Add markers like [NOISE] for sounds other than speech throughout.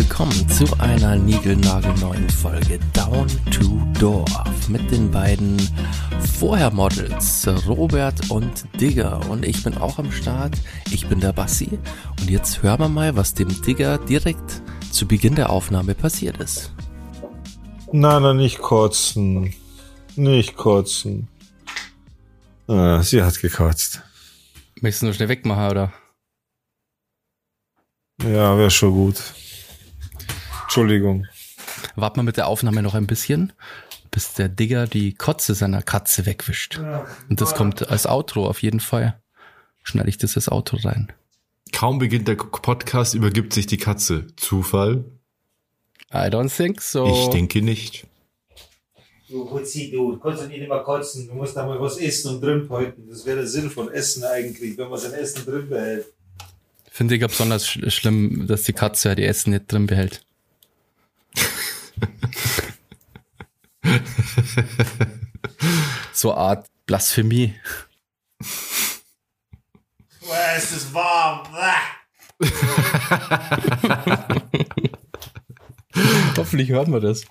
willkommen zu einer niegelnagelneuen Folge Down to Dorf mit den beiden Vorher-Models Robert und Digger und ich bin auch am Start. Ich bin der Bassi und jetzt hören wir mal, was dem Digger direkt zu Beginn der Aufnahme passiert ist. Nein, nein, nicht kotzen. Nicht kotzen. Ah, sie hat gekotzt. Möchtest du nur schnell wegmachen, oder? Ja, wäre schon gut. Entschuldigung. Warten wir mit der Aufnahme noch ein bisschen, bis der Digger die Kotze seiner Katze wegwischt. Und das kommt als Outro auf jeden Fall. Schneide ich das als Outro rein. Kaum beginnt der Podcast, übergibt sich die Katze. Zufall? I don't think so. Ich denke nicht. Du Hutzi, du kannst doch nicht immer kotzen. Du musst da mal was essen und drin halten. Das wäre der Sinn von Essen eigentlich, wenn man sein Essen drin behält. Finde ich ja besonders sch schlimm, dass die Katze ja die Essen nicht drin behält. [LAUGHS] so Art Blasphemie. Boah, ist das warm. Hoffentlich hören wir das.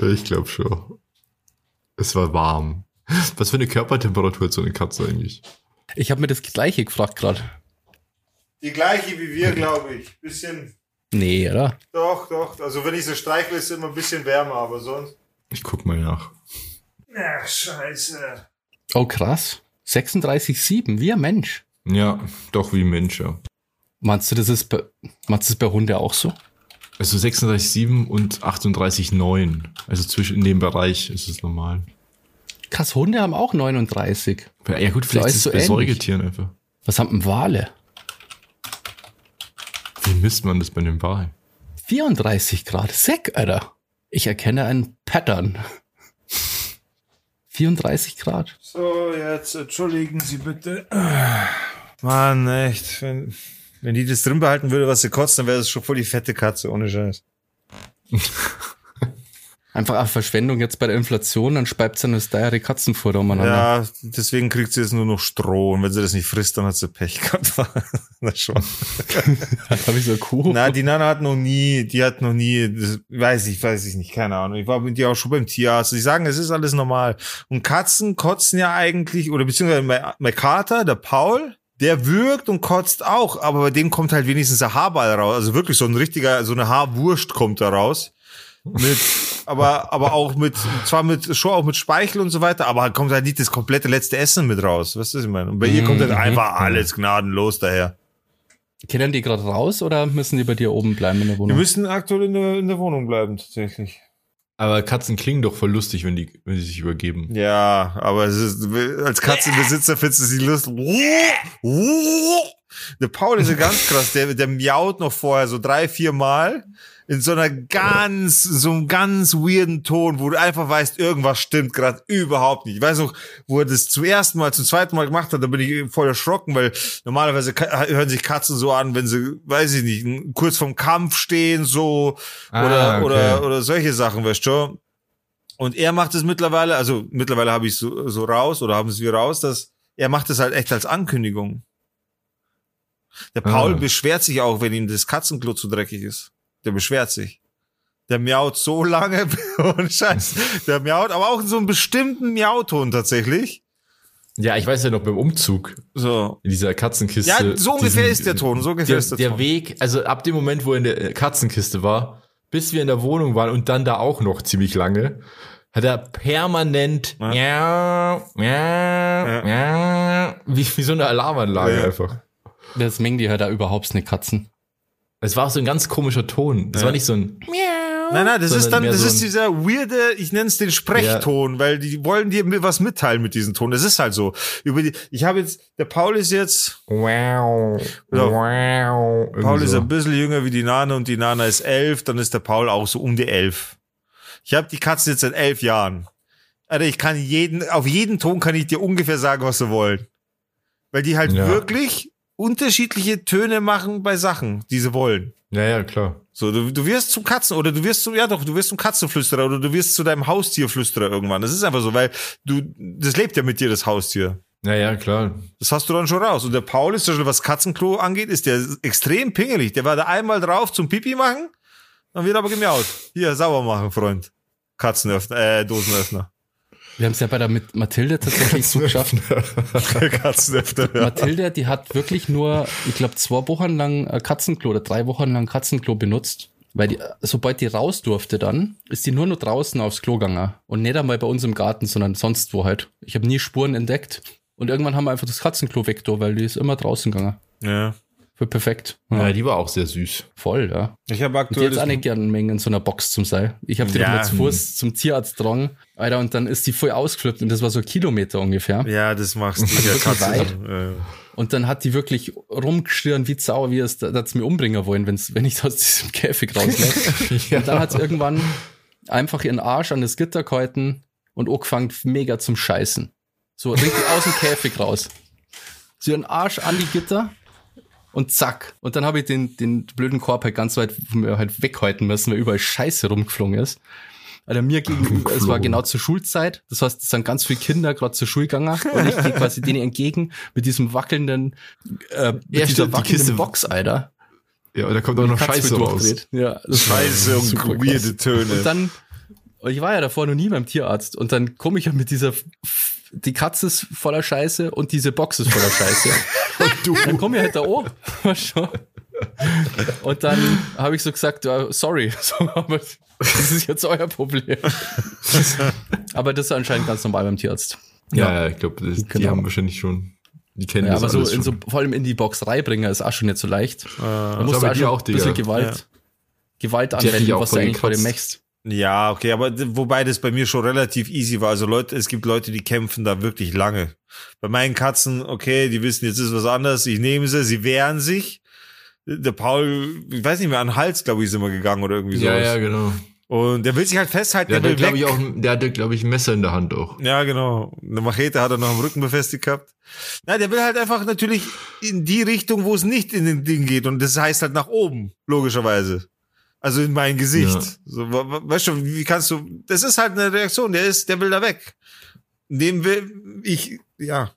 Ich glaube schon. Es war warm. Was für eine Körpertemperatur hat so eine Katze eigentlich? Ich habe mir das gleiche gefragt gerade. Die gleiche wie wir, glaube ich. Bisschen. Nee, oder? Doch, doch. Also wenn ich so streichle, ist es immer ein bisschen wärmer, aber sonst. Ich guck mal nach. Ach, scheiße. Oh, krass. 36,7, wie ein Mensch. Ja, doch wie ein Mensch, ja. Meinst du, das ist bei, meinst du das bei Hunde auch so? Also 36,7 und 38,9. Also zwischen in dem Bereich ist es normal. Krass, Hunde haben auch 39. Ja gut, vielleicht ist es so bei ähnlich. Säugetieren einfach. Was haben denn Wale? Wie misst man das bei dem Wal? 34 Grad. Sack, Alter. Ich erkenne ein Pattern. 34 Grad. So, jetzt entschuldigen Sie bitte. Mann, echt. Wenn, wenn die das drin behalten würde, was sie kotzt, dann wäre das schon voll die fette Katze, ohne Scheiß. [LAUGHS] Einfach eine Verschwendung jetzt bei der Inflation, dann speibt sie eine steiere Katzenfutter umeinander. Ja, deswegen kriegt sie jetzt nur noch Stroh. Und wenn sie das nicht frisst, dann hat sie Pech gehabt. [LAUGHS] Na schon. [LAUGHS] Habe ich so eine Kuh? Na, die Nana hat noch nie, die hat noch nie, das, weiß ich, weiß ich nicht, keine Ahnung. Ich war mit dir auch schon beim Tierarzt. Sie sagen, es ist alles normal. Und Katzen kotzen ja eigentlich, oder beziehungsweise mein, mein Kater, der Paul, der wirkt und kotzt auch, aber bei dem kommt halt wenigstens ein Haarball raus. Also wirklich so ein richtiger, so eine Haarwurst kommt da raus. Mit, aber, aber auch mit, zwar mit, schon auch mit Speichel und so weiter, aber kommt halt nicht das komplette letzte Essen mit raus. Weißt du, was ich meine? Und bei ihr kommt halt einfach alles gnadenlos daher. Kennen die gerade raus oder müssen die bei dir oben bleiben in der Wohnung? müssen aktuell in der, in der Wohnung bleiben, tatsächlich. Aber Katzen klingen doch voll lustig, wenn die, wenn sie sich übergeben. Ja, aber es ist, als Katzenbesitzer findest du sie lustig. Der Paul ist ja ganz krass, der, der miaut noch vorher so drei, vier Mal in so einer ganz, so einem ganz weirden Ton, wo du einfach weißt, irgendwas stimmt gerade überhaupt nicht. Ich weiß noch, wo er das zum ersten Mal, zum zweiten Mal gemacht hat, da bin ich voll erschrocken, weil normalerweise hören sich Katzen so an, wenn sie, weiß ich nicht, kurz vorm Kampf stehen, so, Ah, oder, okay. oder, oder solche Sachen, weißt du? Und er macht es mittlerweile, also mittlerweile habe ich so, so raus oder haben es wir raus, dass er macht es halt echt als Ankündigung. Der Paul Ah. beschwert sich auch, wenn ihm das Katzenklo zu dreckig ist. Der beschwert sich. Der miaut so lange, [LAUGHS] ohne Scheiß. Der miaut, aber auch in so einem bestimmten Miauton tatsächlich. Ja, ich weiß ja noch beim Umzug So. in dieser Katzenkiste. Ja, so ungefähr diesen- ist der Ton, so ungefähr der, ist der, der Ton. Weg, also ab dem Moment, wo er in der Katzenkiste war, bis wir in der Wohnung waren und dann da auch noch ziemlich lange, hat er permanent miau, miau, miau, wie, wie so eine Alarmanlage Ja. einfach. Das mengen die halt da überhaupt nicht Katzen. Es war auch so ein ganz komischer Ton. Es Ja. war nicht so ein Miau, Nein, nein, das ist dann, das so ist dieser weirde, ich nenne es den Sprechton, weil die wollen dir mir was mitteilen mit diesem Ton. Das ist halt so. Über die, ich habe jetzt, der Paul ist jetzt, Wow, Ja. wow. Paul ist so. ein bisschen jünger wie die Nana und die Nana ist elf, dann ist der Paul auch so um die elf. Ich habe die Katze jetzt seit elf Jahren. Alter, ich kann jeden, auf jeden Ton kann ich dir ungefähr sagen, was sie wollen. Weil die halt Ja. wirklich unterschiedliche Töne machen bei Sachen, die sie wollen. Ja, ja, klar. So, du, du wirst zum Katzen oder du wirst zum, ja doch, du wirst zum Katzenflüsterer oder du wirst zu deinem Haustierflüsterer irgendwann. Das ist einfach so, weil du, das lebt ja mit dir, das Haustier. Ja, ja, klar. Das hast du dann schon raus. Und der Paul ist was Katzenklo angeht, ist der extrem pingelig. Der war da einmal drauf zum Pipi machen Dann wird aber gemiaut. Hier, sauber machen, Freund. Katzenöffner, äh, Dosenöffner. Wir haben es ja bei der mit Mathilde tatsächlich so geschafft. [LAUGHS] Mathilde, die hat wirklich nur, ich glaube, zwei Wochen lang äh, Katzenklo oder drei Wochen lang Katzenklo benutzt. Weil die, sobald die raus durfte dann, ist die nur noch draußen aufs Klo gegangen. Und nicht einmal bei uns im Garten, sondern sonst wo halt. Ich habe nie Spuren entdeckt. Und irgendwann haben wir einfach das Katzenklo weg, da, weil die ist immer draußen gegangen. ja. Für perfekt. Ja, die war auch sehr süß. Voll, ja. Ich habe aktuell. jetzt auch nicht gerne Mengen in so einer Box zum Seil. Ich habe die Ja. doch mal zu Fuß zum Tierarzt dran, Alter, und dann ist die voll ausgeflippt und das war so ein Kilometer ungefähr. ja, das machst du. Ja, wirklich Katze. weit. Und dann hat die wirklich rumgeschrien wie Sau, wie es, dass mir umbringen wollen, wenn's, wenn ich aus diesem Käfig rauslasse. [LAUGHS] Und dann hat sie irgendwann einfach ihren Arsch an das Gitter gehalten und angefangen mega zum Scheißen. So richtig aus dem Käfig raus. So ihren Arsch an die Gitter und zack. Und dann habe ich den, den blöden Korb halt ganz weit halt weghalten müssen, weil überall Scheiße rumgeflogen ist. Alter, mir gegenüber, es war genau zur Schulzeit. Das heißt, es sind ganz viele Kinder gerade zur Schule gegangen und ich gehe quasi denen entgegen mit diesem wackelnden, äh, mit Ja, dieser wackelnden Box, Alter. Ja, und da kommt auch noch Scheiße raus. Ja, Scheiße und weirde. Töne. Und dann, und ich war ja davor noch nie beim Tierarzt und dann komme ich ja mit dieser, die Katze ist voller Scheiße und diese Box ist voller Scheiße. [LAUGHS] und du. Dann komme ich halt da oben. Und dann habe ich so gesagt, ja, sorry, [LAUGHS] so, aber das ist jetzt euer Problem. [LAUGHS] aber das ist anscheinend ganz normal beim Tierarzt. Ja, ja, ich glaube, die Genau. haben wahrscheinlich schon, die kennen Ja, das aber so, alles in so, schon. vor allem in die Box reinbringen ist auch schon nicht so leicht. Da musst du auch schon auch, ein bisschen. Gewalt, Gewalt anwenden, was du eigentlich vor dem gekratzt. Ja, okay, aber wobei das bei mir schon relativ easy war. Also Leute, es gibt Leute, die kämpfen da wirklich lange. Bei meinen Katzen, okay, die wissen, jetzt ist was anderes, ich nehme sie, sie wehren sich. Der Paul, ich weiß nicht mehr, an den Hals, glaube ich, ist immer gegangen oder irgendwie so. Ja, ja, genau. Und der will sich halt festhalten, Der der, hatte, glaube ich, auch, der hatte, glaube ich, ein Messer in der Hand auch. Ja, genau. Eine Machete hat er noch am Rücken befestigt gehabt. Na, der will halt einfach natürlich in die Richtung, wo es nicht in den Ding geht. Und das heißt halt nach oben, logischerweise. Also in mein Gesicht. Ja. So, weißt du, wie kannst du, das ist halt eine Reaktion, der ist, der will da weg. Dem will ich, ja.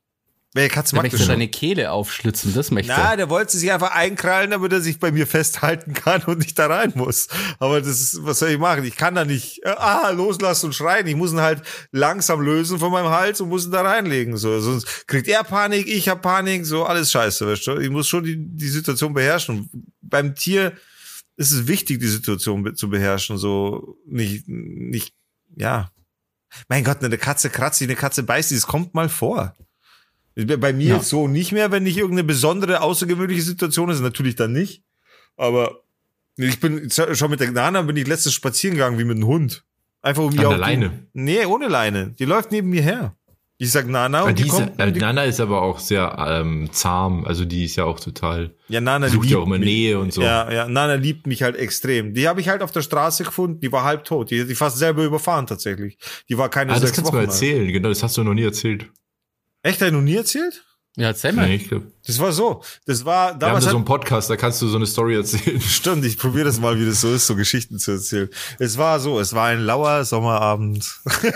Wer Katz Der möchte schon. deine Kehle aufschlitzen, das möchte Na, er. der wollte sich einfach einkrallen, damit er sich bei mir festhalten kann und nicht da rein muss. Aber das ist, was soll ich machen? Ich kann da nicht, äh, ah, loslassen und schreien. Ich muss ihn halt langsam lösen von meinem Hals und muss ihn da reinlegen. So, sonst kriegt er Panik, ich hab Panik, so alles scheiße, weißt du? Ich muss schon die, die Situation beherrschen. Beim Tier ist es wichtig, die Situation zu beherrschen, so nicht, nicht, ja. Mein Gott, eine Katze kratzt sich, eine Katze beißt sich, das kommt mal vor. Bei mir Ja. jetzt so nicht mehr, wenn nicht irgendeine besondere, außergewöhnliche Situation ist, natürlich dann nicht. Aber ich bin schon mit der Nana bin ich letztens spazieren gegangen wie mit einem Hund. Einfach um An die der Leine. Nee, ohne Leine. Die läuft neben mir her. Ich sag Nana Ja, und die, die ist, kommt. äh, die, Nana ist aber auch sehr ähm, zahm, also die ist ja auch total, ja, Nana sucht liebt ja auch immer mich. Nähe und so. Ja, ja, Nana liebt mich halt extrem. Die habe ich halt auf der Straße gefunden. Die war halb tot. Die hat die fast selber überfahren tatsächlich. Die war keine Ah, das sechs kannst du Wochen mal alt. erzählen, genau, das hast du noch nie erzählt. Echt, hast du noch nie erzählt? Ja, erzähl mal. Nee, Das war so. Das war wir haben damals. da so einen Podcast, da kannst du so eine Story erzählen. [LAUGHS] Stimmt, ich probiere das mal, wie das so ist, so Geschichten zu erzählen. Es war so, es war ein lauer Sommerabend. [LAUGHS]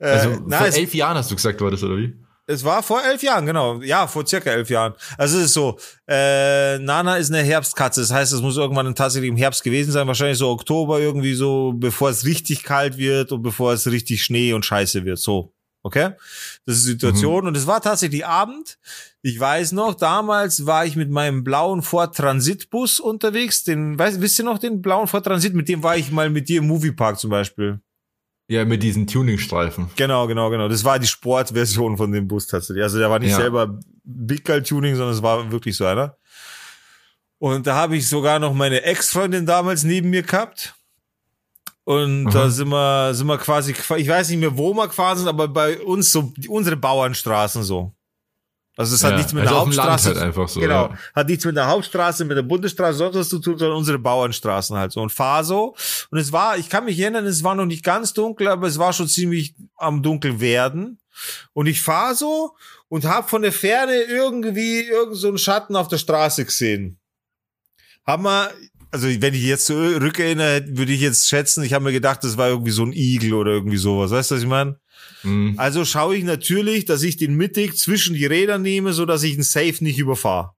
äh, Also na, vor es, elf Jahren hast du gesagt, war das, oder wie? es war vor elf Jahren, genau. Ja, vor circa elf Jahren. Also es ist so, äh, Nana ist eine Herbstkatze. Das heißt, es muss irgendwann tatsächlich im Herbst gewesen sein, wahrscheinlich so Oktober irgendwie so, bevor es richtig kalt wird und bevor es richtig Schnee und Scheiße wird. So. Okay? Das ist die Situation. Und es war tatsächlich Abend. Ich weiß noch, damals war ich mit meinem blauen Ford Transitbus unterwegs. Den, weißt, wisst ihr noch den blauen Ford Transit? Mit dem war ich mal mit dir im Moviepark zum Beispiel. Ja, mit diesen Tuningstreifen. Genau, genau, genau. Das war die Sportversion von dem Bus tatsächlich. Also der war nicht Ja. selber Big Girl Tuning, sondern es war wirklich so einer. Und da habe ich sogar noch meine Ex-Freundin damals neben mir gehabt. Und Aha. da sind wir, sind wir quasi, ich weiß nicht mehr, wo wir gefahren sind, aber bei uns so, unsere Bauernstraßen so. Also es hat Ja, nichts mit also der Hauptstraße. halt einfach so, Genau. ja. Hat nichts mit der Hauptstraße, mit der Bundesstraße, sonst was zu tun, sondern unsere Bauernstraßen halt so. Und fahr so. Und es war, ich kann mich erinnern, es war noch nicht ganz dunkel, aber es war schon ziemlich am dunkel werden. Und ich fahr so und hab von der Ferne irgendwie irgend so einen Schatten auf der Straße gesehen. Haben wir, also wenn ich jetzt so rückerinnere, würde ich jetzt schätzen, ich habe mir gedacht, das war irgendwie so ein Igel oder irgendwie sowas. Weißt du, was ich meine? Mhm. Also schaue ich natürlich, dass ich den mittig zwischen die Räder nehme, so dass ich einen Safe nicht überfahre.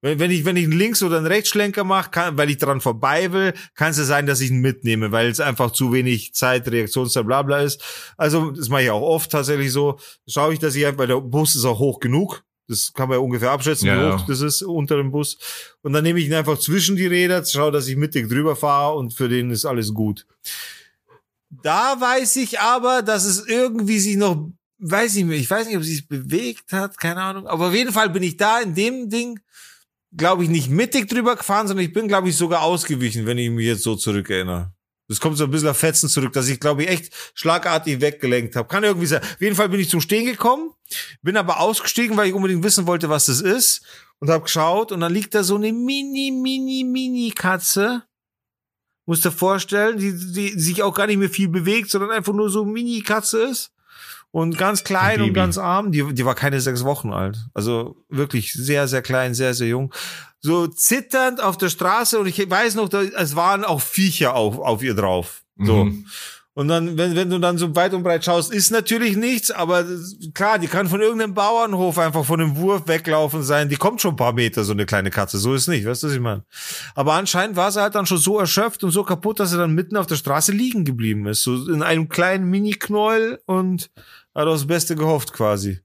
Wenn, wenn ich, wenn ich einen Links- oder einen Rechtsschlenker mache, kann, weil ich dran vorbei will, kann es ja sein, dass ich ihn mitnehme, weil es einfach zu wenig Zeit, Reaktionszeit, bla bla ist. Also, das mache ich auch oft tatsächlich so. Schaue ich, dass ich, weil der Bus ist auch hoch genug. Das kann man ja ungefähr abschätzen, Ja, wie hoch das ist unter dem Bus. Und dann nehme ich ihn einfach zwischen die Räder, schaue, dass ich mittig drüber fahre und für den ist alles gut. Da weiß ich aber, dass es irgendwie sich noch, weiß ich nicht, ich weiß nicht, ob es sich bewegt hat, keine Ahnung. Aber auf jeden Fall bin ich da in dem Ding, glaube ich, nicht mittig drüber gefahren, sondern ich bin, glaube ich, sogar ausgewichen, wenn ich mich jetzt so zurückerinnere. Das kommt so ein bisschen auf Fetzen zurück, dass ich, glaube ich, echt schlagartig weggelenkt habe. Kann irgendwie sein. Auf jeden Fall bin ich zum Stehen gekommen, bin aber ausgestiegen, weil ich unbedingt wissen wollte, was das ist. Und habe geschaut und dann liegt da so eine mini, mini, mini Katze. Musst dir vorstellen, die, die sich auch gar nicht mehr viel bewegt, sondern einfach nur so mini Katze ist. Und ganz klein Ein und ganz arm. Die, die war keine sechs Wochen alt. Also wirklich sehr, sehr klein, sehr, sehr jung. So zitternd auf der Straße und ich weiß noch, da, es waren auch Viecher auf, auf ihr drauf. So. Mhm. Und dann, wenn, wenn du dann so weit und breit schaust, ist natürlich nichts, aber klar, die kann von irgendeinem Bauernhof einfach von einem Wurf weglaufen sein. Die kommt schon ein paar Meter, so eine kleine Katze. So ist nicht, weißt du, was ich meine? Aber anscheinend war sie halt dann schon so erschöpft und so kaputt, dass sie dann mitten auf der Straße liegen geblieben ist. So in einem kleinen Mini-Knäuel und hat aufs Beste gehofft quasi.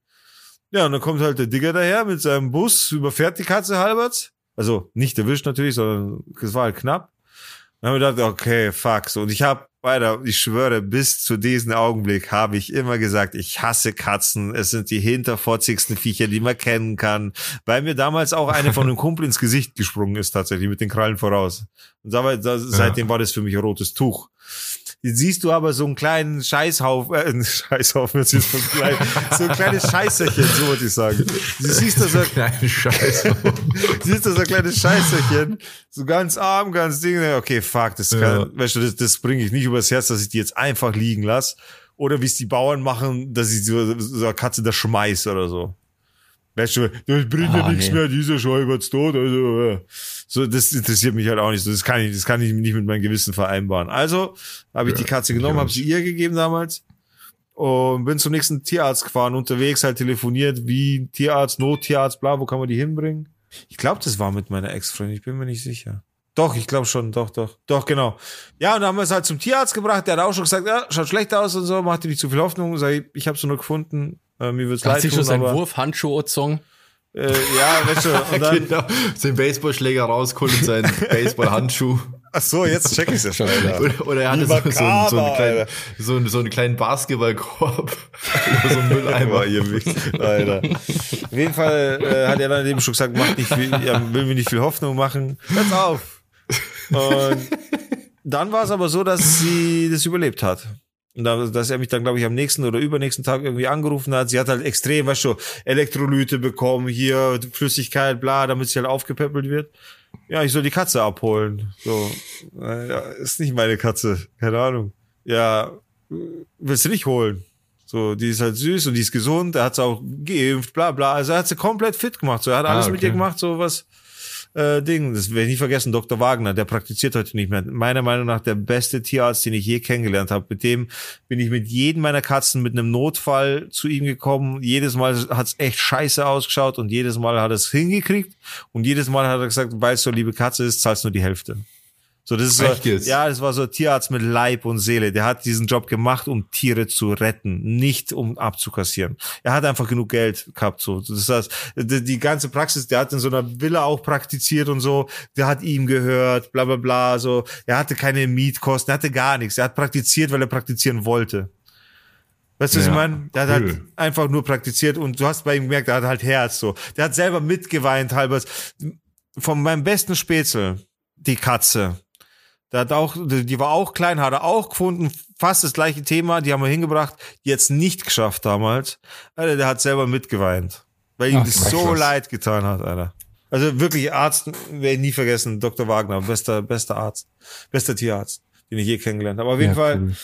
Ja, und dann kommt halt der Digger daher mit seinem Bus, überfährt die Katze halberts. Also nicht erwischt natürlich, sondern es war halt knapp. Dann haben wir gedacht, okay, fuck. So, und ich habe, weiter, ich schwöre, bis zu diesem Augenblick habe ich immer gesagt, ich hasse Katzen. Es sind die hinterfotzigsten Viecher, die man kennen kann. Weil mir damals auch eine von einem [LAUGHS] Kumpel ins Gesicht gesprungen ist, tatsächlich, mit den Krallen voraus. Und da, war- da, seitdem war das für mich ein rotes Tuch. Siehst du aber so einen kleinen Scheißhaufen, äh, Scheißhaufen, jetzt ist so ein, klein, so ein kleines Scheißerchen, so würde ich sagen. Du siehst da so, Kleine Scheiße. siehst du so ein kleines Scheißerchen, so ganz arm, ganz ding, okay, fuck, das kann, Ja. weißt du, das, das bringe ich nicht übers Herz, dass ich die jetzt einfach liegen lasse. Oder wie es die Bauern machen, dass ich so, so eine Katze da schmeiß oder so. Weißt du, das bringt ja Ah, nichts nee. mehr, dieser Schäubert's tot, also, ja. So, das interessiert mich halt auch nicht. So, das kann ich, das kann ich nicht mit meinem Gewissen vereinbaren. Also, habe ich Ja, die Katze genommen, habe sie ihr gegeben damals. Und bin zum nächsten Tierarzt gefahren, unterwegs halt telefoniert, wie Tierarzt, Nottierarzt, bla, wo kann man die hinbringen? Ich glaube, das war mit meiner Ex-Freundin, ich bin mir nicht sicher. Doch, ich glaube schon, doch, doch. Doch, genau. Ja, und dann haben wir es halt zum Tierarzt gebracht, der hat auch schon gesagt, ja, schaut schlecht aus und so, machte nicht zu viel Hoffnung. Sag ich, ich habe sie nur gefunden, äh, mir wird's Hat leid sich tun, schon sein aber, Wurfhandschuh gezogen? Äh, ja, weißt du, und [LAUGHS] dann, genau. Den Baseballschläger rausgeholt und seinen [LAUGHS] Baseballhandschuh. ach so, jetzt check ich's ja schon, Alter. [LAUGHS] Oder, oder er hatte so, so, einen- so, einen kleinen, so, einen, so einen kleinen Basketballkorb oder so einen Mülleimer. Ihr Alter. Auf jeden Fall äh, hat er dann eben schon gesagt, macht nicht viel, ja, will mir nicht viel Hoffnung machen. Hört's auf. Und dann war es aber so, dass sie das überlebt hat. Und da, dass er mich dann, glaube ich, am nächsten oder übernächsten Tag irgendwie angerufen hat. Sie hat halt extrem, weißt du, Elektrolyte bekommen, hier Flüssigkeit, bla, damit sie halt aufgepäppelt wird. Ja, ich soll die Katze abholen. So, ja, ist nicht meine Katze, keine Ahnung. Ja, willst du nicht holen? So, die ist halt süß und die ist gesund, er hat sie auch geimpft, bla bla. Also er hat sie komplett fit gemacht. So, er hat Ah, alles mit okay. ihr gemacht, so was äh, Ding. Das werde ich nie vergessen, Dr. Wagner, der praktiziert heute nicht mehr. Meiner Meinung nach der beste Tierarzt, den ich je kennengelernt habe. Mit dem bin ich mit jedem meiner Katzen mit einem Notfall zu ihm gekommen. Jedes Mal hat's echt scheiße ausgeschaut und jedes Mal hat er es hingekriegt. Und jedes Mal hat er gesagt, es so liebe Katze ist, zahlst nur die Hälfte. So, das ist so, jetzt? ja, das war so ein Tierarzt mit Leib und Seele. Der hat diesen Job gemacht, um Tiere zu retten, nicht um abzukassieren. Er hat einfach genug Geld gehabt, so. Das heißt, die, ganze Praxis, der hat in so einer Villa auch praktiziert und so. Der hat ihm gehört, bla, bla, bla, so. Er hatte keine Mietkosten, er hatte gar nichts. Er hat praktiziert, weil er praktizieren wollte. Weißt du, was Ja, ich meine? Der hat halt einfach nur praktiziert und du hast bei ihm gemerkt, der hat halt Herz, so. Der hat selber mitgeweint, halber. Von meinem besten Spätzle, die Katze. Der hat auch, die war auch klein, hat er auch gefunden, fast das gleiche Thema, die haben wir hingebracht, die jetzt nicht geschafft damals. Alter, der hat selber mitgeweint. Weil ihm Ach, das so leid getan hat, Alter. Also wirklich Arzt, werde ich nie vergessen, Dr. Wagner, bester, bester Arzt, bester Tierarzt, den ich je kennengelernt habe. Auf jeden Ja, Fall, cool.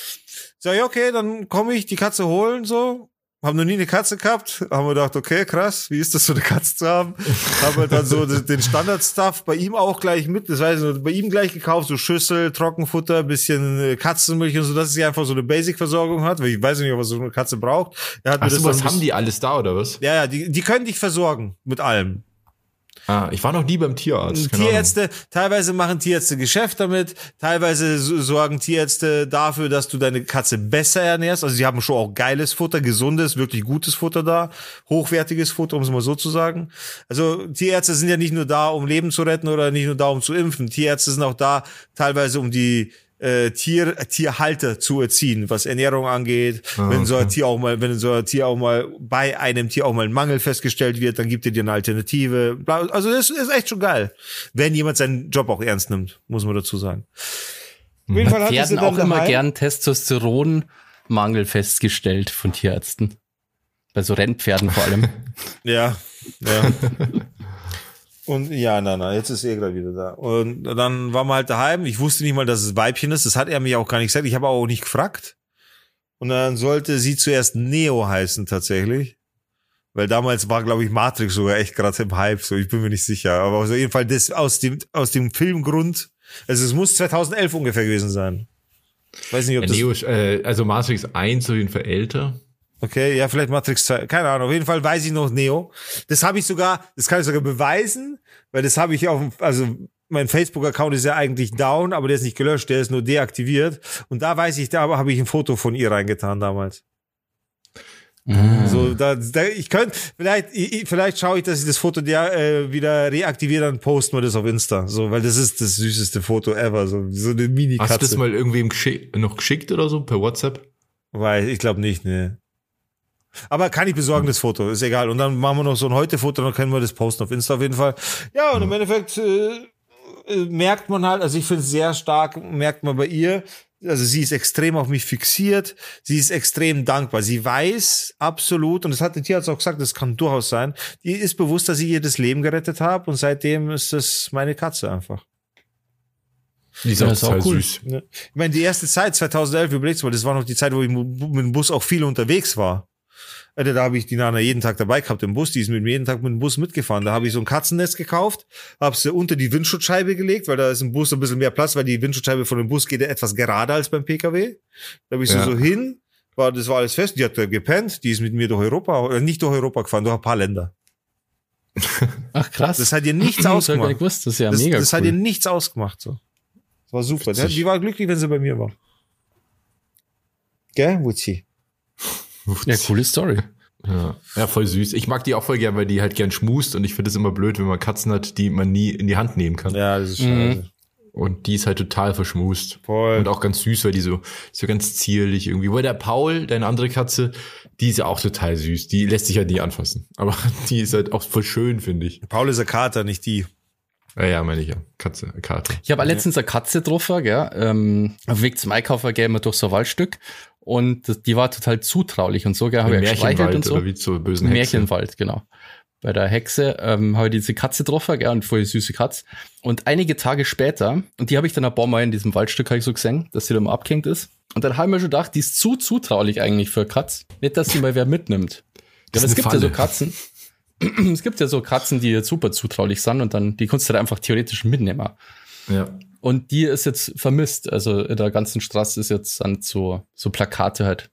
sag ich, okay, dann komme ich die Katze holen, so. Haben noch nie eine Katze gehabt. Haben wir gedacht, okay, krass, wie ist das, so eine Katze zu haben? haben wir dann so [LAUGHS] den Standardstuff bei ihm auch gleich mit, das heißt, bei ihm gleich gekauft, so Schüssel, Trockenfutter, bisschen äh, Katzenmilch und so, dass sie einfach so eine Basic-Versorgung hat, weil ich weiß nicht, was so eine Katze braucht. Er hat Ach so, was haben die alles da, oder was? ja, ja, die, die können dich versorgen mit allem. Ah, ich war noch nie beim Tierarzt. keine Tierärzte, teilweise machen Tierärzte Geschäft damit, teilweise so- sorgen Tierärzte dafür, dass du deine Katze besser ernährst. Also sie haben schon auch geiles Futter, gesundes, wirklich gutes Futter da, hochwertiges Futter, um es mal so zu sagen. Also Tierärzte sind ja nicht nur da, um Leben zu retten oder nicht nur da, um zu impfen. Tierärzte sind auch da, teilweise um die äh, Tier, Tierhalter zu erziehen, was Ernährung angeht. Ah, wenn so ein okay. Tier auch mal, wenn so ein Tier auch mal bei einem Tier auch mal ein Mangel festgestellt wird, dann gibt er dir eine Alternative. Also das ist echt schon geil, wenn jemand seinen Job auch ernst nimmt, muss man dazu sagen. Auf jeden Fall werden dann auch immer gern Testosteronmangel festgestellt von Tierärzten. Bei so Rennpferden vor allem. [LAUGHS] Ja, ja. [LAUGHS] Und ja, na, na, jetzt ist er gerade wieder da. Und dann waren wir halt daheim. Ich wusste nicht mal, dass es Weibchen ist. Das hat er mir auch gar nicht gesagt. Ich habe auch nicht gefragt. Und dann sollte sie zuerst Neo heißen tatsächlich. Weil damals war, glaube ich, Matrix sogar echt gerade im Hype. So, ich bin mir nicht sicher. Aber auf jeden Fall das aus dem, aus dem Filmgrund. Also es muss 2011 ungefähr gewesen sein. Weiß nicht, ob das Neo, ist, äh, also Matrix 1 auf jeden Fall älter. Okay, ja, vielleicht Matrix 2, keine Ahnung. Auf jeden Fall weiß ich noch Neo. Das habe ich sogar, das kann ich sogar beweisen, weil das habe ich auf, also mein Facebook-Account ist ja eigentlich down, aber der ist nicht gelöscht, der ist nur deaktiviert. Und da weiß ich, da habe ich ein Foto von ihr reingetan damals. Mhm. So, da, da ich könnte, vielleicht, ich, ich- vielleicht schaue ich, dass ich das Foto der, äh, wieder reaktiviere, dann posten wir das auf Insta. So, weil das ist das süßeste Foto ever. So, so eine Hast du das mal irgendwem geschick, noch geschickt oder so per WhatsApp? Weil ich glaube nicht, ne. Aber kann ich besorgen, das Foto, ist egal. Und dann machen wir noch so ein Heute-Foto, dann können wir das posten auf Insta auf jeden Fall. Ja, und im Endeffekt äh, äh, merkt man halt, also ich finde es sehr stark, merkt man bei ihr, also sie ist extrem auf mich fixiert, sie ist extrem dankbar. Sie weiß absolut, und das hat der Tierarzt auch gesagt, das kann durchaus sein, die ist bewusst, dass ich ihr das Leben gerettet habe und seitdem ist das meine Katze einfach. Die ist Ja, auch ist auch cool. süß. Ich meine, die erste Zeit, 2011, überlegst du mal, das war noch die Zeit, wo ich mit dem Bus auch viel unterwegs war. Alter, da habe ich die Nana jeden Tag dabei gehabt im Bus, die ist mit mir jeden Tag mit dem Bus mitgefahren. Da habe ich so ein Katzennest gekauft, habe sie unter die Windschutzscheibe gelegt, weil da ist im Bus ein bisschen mehr Platz, weil die Windschutzscheibe von dem Bus geht ja etwas gerader als beim PKW. Da habe ich Ja. so hin, war, das war alles fest, die hat da gepennt, die ist mit mir durch Europa, oder nicht durch Europa gefahren, durch ein paar Länder. [LAUGHS] Ach krass. Das hat ihr [LAUGHS] nichts ich ausgemacht. nicht gewusst. Das ist ja Das, mega das hat ihr cool. nichts ausgemacht, so. Das war super. Witzig. Die war glücklich, wenn sie bei mir war. Gell, Wuzi? Ja, coole Story. Ja. ja, voll süß. Ich mag die auch voll gern, weil die halt gern schmust und ich finde es immer blöd, wenn man Katzen hat, die man nie in die Hand nehmen kann. Ja, das ist Mhm. scheiße. Und die ist halt total verschmust. Voll. Und auch ganz süß, weil die so, so ganz zierlich irgendwie. Weil der Paul, deine andere Katze, die ist ja auch total süß. Die lässt sich halt nie anfassen. Aber [LAUGHS] die ist halt auch voll schön, finde ich. Paul ist ein Kater, nicht die. Ja, ja, meine ich ja. Katze, Kater. Ich habe letztens eine Katze getroffen, gell, ähm, auf dem Weg zum Einkaufen gehen wir durch so ein Waldstück und die war total zutraulich und so, gell, habe ich Märchenwald und so. oder wie zur bösen Hexe. Märchenwald, genau. Bei der Hexe ähm, habe ich diese Katze getroffen, gell, und voll süße Katze. Und einige Tage später, und die habe ich dann ein paar Mal in diesem Waldstück ich so gesehen, dass sie da mal abgehängt ist. Und dann habe ich mir schon gedacht, die ist zu zutraulich eigentlich für Katze. Nicht, dass sie mal wer mitnimmt. Das aber es gibt ja so Falle. Katzen. [CLEARS THROAT] es gibt ja so Katzen, die super zutraulich sind und dann, die kannst du da einfach theoretisch mitnehmen. Ja. Und die ist jetzt vermisst. Also in der ganzen Straße ist jetzt dann so, so Plakate halt.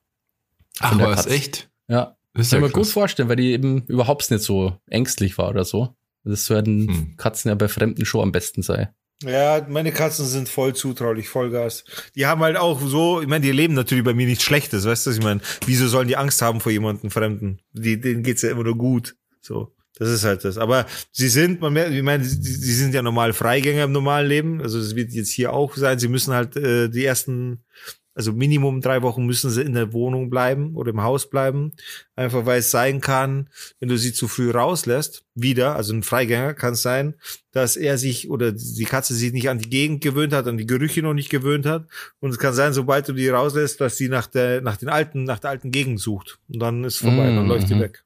Ach, was, Katze. echt? Ja. Das Kann ja ich mir gut vorstellen, weil die eben überhaupt nicht so ängstlich war oder so. Das werden Hm. Katzen ja bei Fremden schon am besten sein. Ja, meine Katzen sind voll zutraulich, Vollgas. Die haben halt auch so, ich meine, die leben natürlich bei mir nichts Schlechtes, weißt du, was ich meine? Wieso sollen die Angst haben vor jemandem Fremden? Die, denen geht's ja immer nur gut. So. Das ist halt das. Aber sie sind, man merkt, ich meine, sie, sind ja normal Freigänger im normalen Leben. Also das wird jetzt hier auch sein. Sie müssen halt äh, die ersten, also Minimum drei Wochen müssen sie in der Wohnung bleiben oder im Haus bleiben. Einfach weil es sein kann, wenn du sie zu früh rauslässt, wieder, also ein Freigänger kann es sein, dass er sich oder die Katze sich nicht an die Gegend gewöhnt hat, an die Gerüche noch nicht gewöhnt hat. Und es kann sein, sobald du die rauslässt, dass sie nach der, nach den alten, nach der alten Gegend sucht. Und dann ist vorbei, dann Mhm. läuft die weg.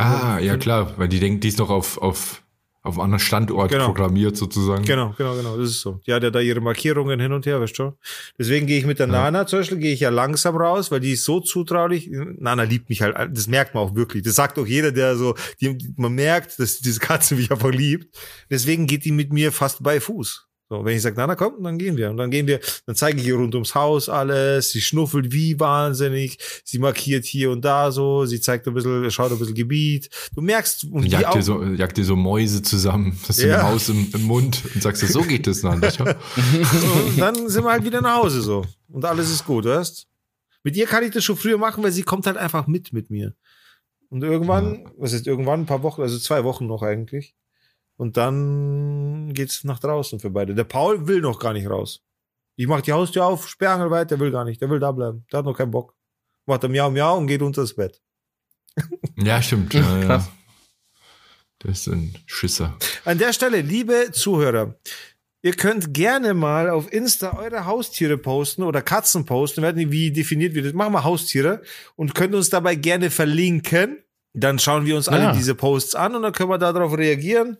Ah, ja klar, weil die denkt, die ist noch auf, auf, auf einem anderen Standort Genau. programmiert sozusagen. Genau, genau, genau, das ist so. Die hat ja da ihre Markierungen hin und her, weißt du? Deswegen gehe ich mit der Ja. Nana zum Beispiel, gehe ich ja langsam raus, weil die ist so zutraulich. Nana liebt mich halt, das merkt man auch wirklich. Das sagt auch jeder, der so, die, man merkt, dass diese Katze mich einfach liebt. Deswegen geht die mit mir fast bei Fuß. So, wenn ich sage, na, na komm, dann gehen wir. Und dann gehen wir, dann zeige ich ihr rund ums Haus alles. Sie schnuffelt wie wahnsinnig. Sie markiert hier und da so. Sie zeigt ein bisschen, schaut ein bisschen Gebiet. Du merkst, und die Jagt auch, dir, so, jagt dir so Mäuse zusammen, hast du Ja. eine Maus im, im Mund und sagst, so geht das dann. [LAUGHS] und dann sind wir halt wieder nach Hause so. Und alles ist gut, weißt? Mit ihr kann ich das schon früher machen, weil sie kommt halt einfach mit mit mir. Und irgendwann, was ist irgendwann, ein paar Wochen, also zwei Wochen noch eigentlich. Und dann geht's nach draußen für beide. Der Paul will noch gar nicht raus. Ich mach die Haustür auf, Sperrangel weit, der will gar nicht, der will da bleiben. Der hat noch keinen Bock. Macht er Miau Miau und geht unter das Bett. [LAUGHS] Ja, stimmt. Ja, ja. Krass. Das ist ein Schisser. An der Stelle, liebe Zuhörer, ihr könnt gerne mal auf Insta eure Haustiere posten oder Katzen posten. Wir werden nicht, wie definiert wird. Machen wir Haustiere und könnt uns dabei gerne verlinken. Dann schauen wir uns alle Ja. diese Posts an und dann können wir darauf reagieren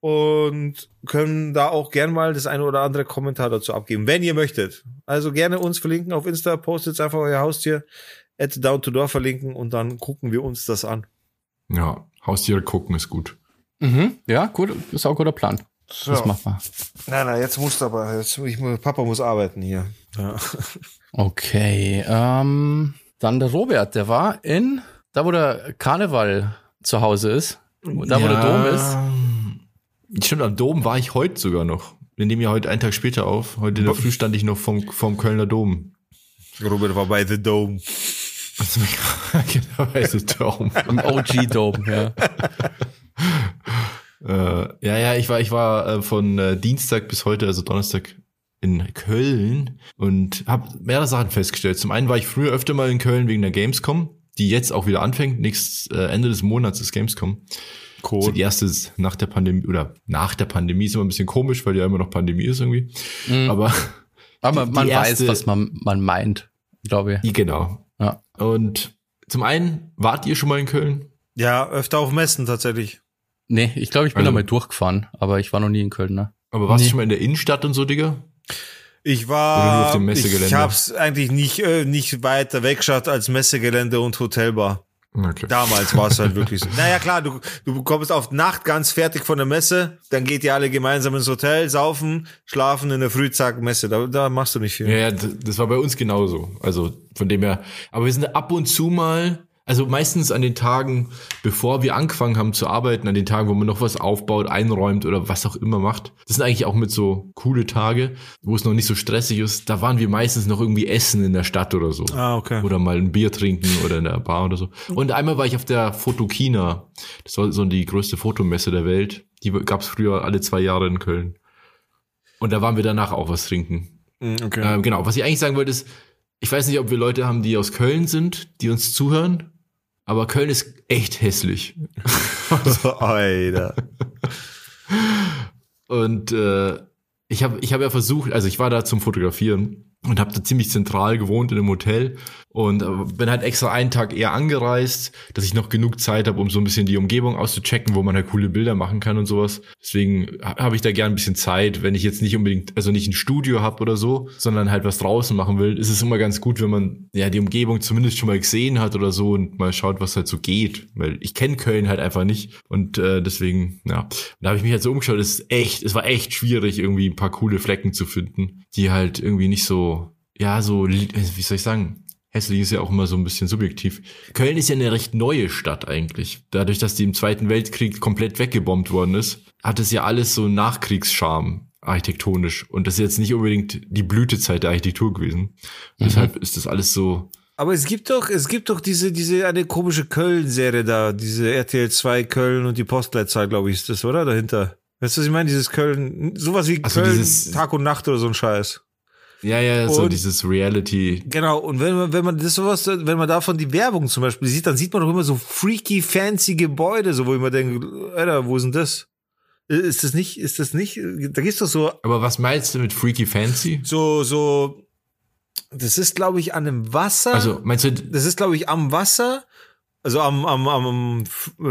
und können da auch gerne mal das eine oder andere Kommentar dazu abgeben, wenn ihr möchtet. Also gerne uns verlinken auf Insta, postet einfach euer Haustier, at down to door verlinken und dann gucken wir uns das an. Ja, Haustiere gucken ist gut. Mhm. Ja, gut, ist auch ein guter Plan. So. Das machen wir. Nein, nein, jetzt musst du aber, jetzt, ich, muss- Papa muss arbeiten hier. Ja. [LAUGHS] Okay, ähm, dann der Robert, der war in, da wo der Karneval zu Hause ist, da wo der Dom ist. Stimmt, am Dom war ich heute sogar noch. Wir nehmen ja heute einen Tag später auf. Heute in der Früh stand ich noch vom, vom Kölner Dom. Robert war bei The Dome. [LAUGHS] genau, es ist Dom. Im OG-Dom, ja. [LAUGHS] Äh, ja, ja, ich war, ich war äh, von äh, Dienstag bis heute, also Donnerstag, in Köln und habe mehrere Sachen festgestellt. Zum einen war ich früher öfter mal in Köln wegen der Gamescom, die jetzt auch wieder anfängt. Nächstes äh, Ende des Monats ist Gamescom. Also die erste ist nach der Pandemie oder nach der Pandemie ist immer ein bisschen komisch, weil ja immer noch Pandemie ist irgendwie. Mhm. Aber Aber die- man die weiß, erste- was man, man meint, glaube ich. genau. Ja. Und zum einen, wart ihr schon mal in Köln? Ja, öfter auf Messen tatsächlich. Nee, ich glaube, ich bin Also- da mal durchgefahren, aber ich war noch nie in Köln, ne? Aber warst Nee. du schon mal in der Innenstadt und so, Digga? Ich Oder nur war, auf dem ich hab's eigentlich nicht, äh, nicht weiter weggeschaut als Messegelände und Hotelbar. Okay. Damals war es halt [LAUGHS] wirklich so. Naja, klar, du, du kommst auf Nacht ganz fertig von der Messe, dann geht ihr alle gemeinsam ins Hotel, saufen, schlafen in der Früh, zack, Messe. Da, da machst du nicht viel. Ja, ja, das war bei uns genauso. Also von dem her. Aber wir sind ab und zu mal, also meistens an den Tagen, bevor wir angefangen haben zu arbeiten, an den Tagen, wo man noch was aufbaut, einräumt oder was auch immer macht. Das sind eigentlich auch mit so coole Tage, wo es noch nicht so stressig ist. Da waren wir meistens noch irgendwie essen in der Stadt oder so. Ah, okay. Oder mal ein Bier trinken oder in der Bar oder so. Und einmal war ich auf der Fotokina. Das war so die größte Fotomesse der Welt. Die gab es früher alle zwei Jahre in Köln. Und da waren wir danach auch was trinken. Mm, Okay. Ähm, genau, was ich eigentlich sagen wollte ist, ich weiß nicht, ob wir Leute haben, die aus Köln sind, die uns zuhören, aber Köln ist echt hässlich. [LAUGHS] Alter. Und äh, ich habe ich hab ja versucht, also ich war da zum Fotografieren und habe da ziemlich zentral gewohnt in einem Hotel und äh, bin halt extra einen Tag eher angereist, dass ich noch genug Zeit habe, um so ein bisschen die Umgebung auszuchecken, wo man halt coole Bilder machen kann und sowas. Deswegen ha- habe ich da gern ein bisschen Zeit, wenn ich jetzt nicht unbedingt, also nicht ein Studio habe oder so, sondern halt was draußen machen will, ist es immer ganz gut, wenn man ja die Umgebung zumindest schon mal gesehen hat oder so und mal schaut, was halt so geht. Weil ich kenne Köln halt einfach nicht und äh, deswegen, ja, da habe ich mich halt so umgeschaut, es ist echt, es war echt schwierig, irgendwie ein paar coole Flecken zu finden, die halt irgendwie nicht so, ja, so, wie soll ich sagen, hässlich ist ja auch immer so ein bisschen subjektiv. Köln ist ja eine recht neue Stadt eigentlich. Dadurch, dass die im Zweiten Weltkrieg komplett weggebombt worden ist, hat es ja alles so Nachkriegscharme architektonisch. Und das ist jetzt nicht unbedingt die Blütezeit der Architektur gewesen. Deshalb ist das alles so, Aber es gibt doch, es gibt doch diese, diese eine komische Köln-Serie da, diese RTL 2 Köln und die Postleitzahl, glaube ich, ist das, oder? Dahinter. Weißt du, was ich meine? Dieses Köln, sowas wie Ach so, Köln, Tag und Nacht oder so ein Scheiß. Ja, ja, so Und- dieses Reality. Genau, und wenn man, wenn man das sowas, wenn man davon die Werbung zum Beispiel sieht, dann sieht man doch immer so freaky, fancy Gebäude, so wo ich mir denke, Alter, wo ist denn das? Ist das nicht, ist das nicht, da gibt's doch so, Aber was meinst du mit Freaky Fancy? so, so, das ist, glaube ich, an einem Wasser. Also, meinst du, Das ist, glaube ich, am Wasser, also am, am, am, am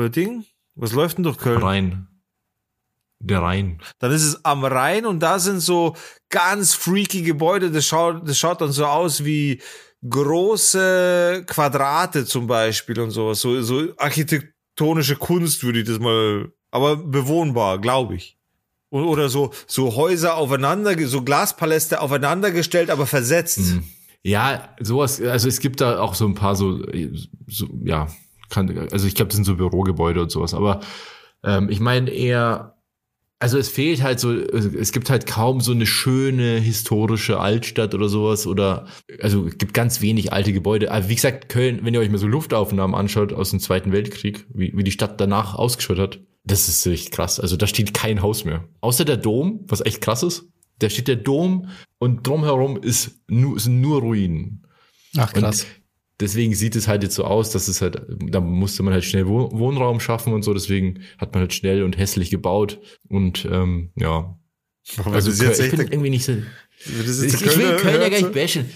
äh, Ding. Was läuft denn durch Köln? Rhein? Der Rhein. Dann ist es am Rhein und da sind so ganz freaky Gebäude. Das schaut, das schaut dann so aus wie große Quadrate zum Beispiel und sowas. So, so architektonische Kunst würde ich das mal, aber bewohnbar, glaube ich. Oder so, so Häuser aufeinander, so Glaspaläste aufeinandergestellt, aber versetzt. Mhm. Ja, sowas, also es gibt da auch so ein paar so, so ja, kann, also ich glaube, das sind so Bürogebäude und sowas, aber ähm, ich meine eher, also es fehlt halt so, es gibt halt kaum so eine schöne historische Altstadt oder sowas oder, also es gibt ganz wenig alte Gebäude. Aber wie gesagt, Köln, wenn ihr euch mal so Luftaufnahmen anschaut aus dem Zweiten Weltkrieg, wie, wie die Stadt danach ausgeschaut hat, das ist echt krass. Also da steht kein Haus mehr. Außer der Dom, was echt krass ist. Da steht der Dom und drumherum ist nur, sind nur Ruinen. Ach krass. Und deswegen sieht es halt jetzt so aus, dass es halt, da musste man halt schnell Wohnraum schaffen und so, deswegen hat man halt schnell und hässlich gebaut und ähm, ja. Aber Also ich bin irgendwie nicht so. das Ich, ich will Köln ja gar nicht bashen.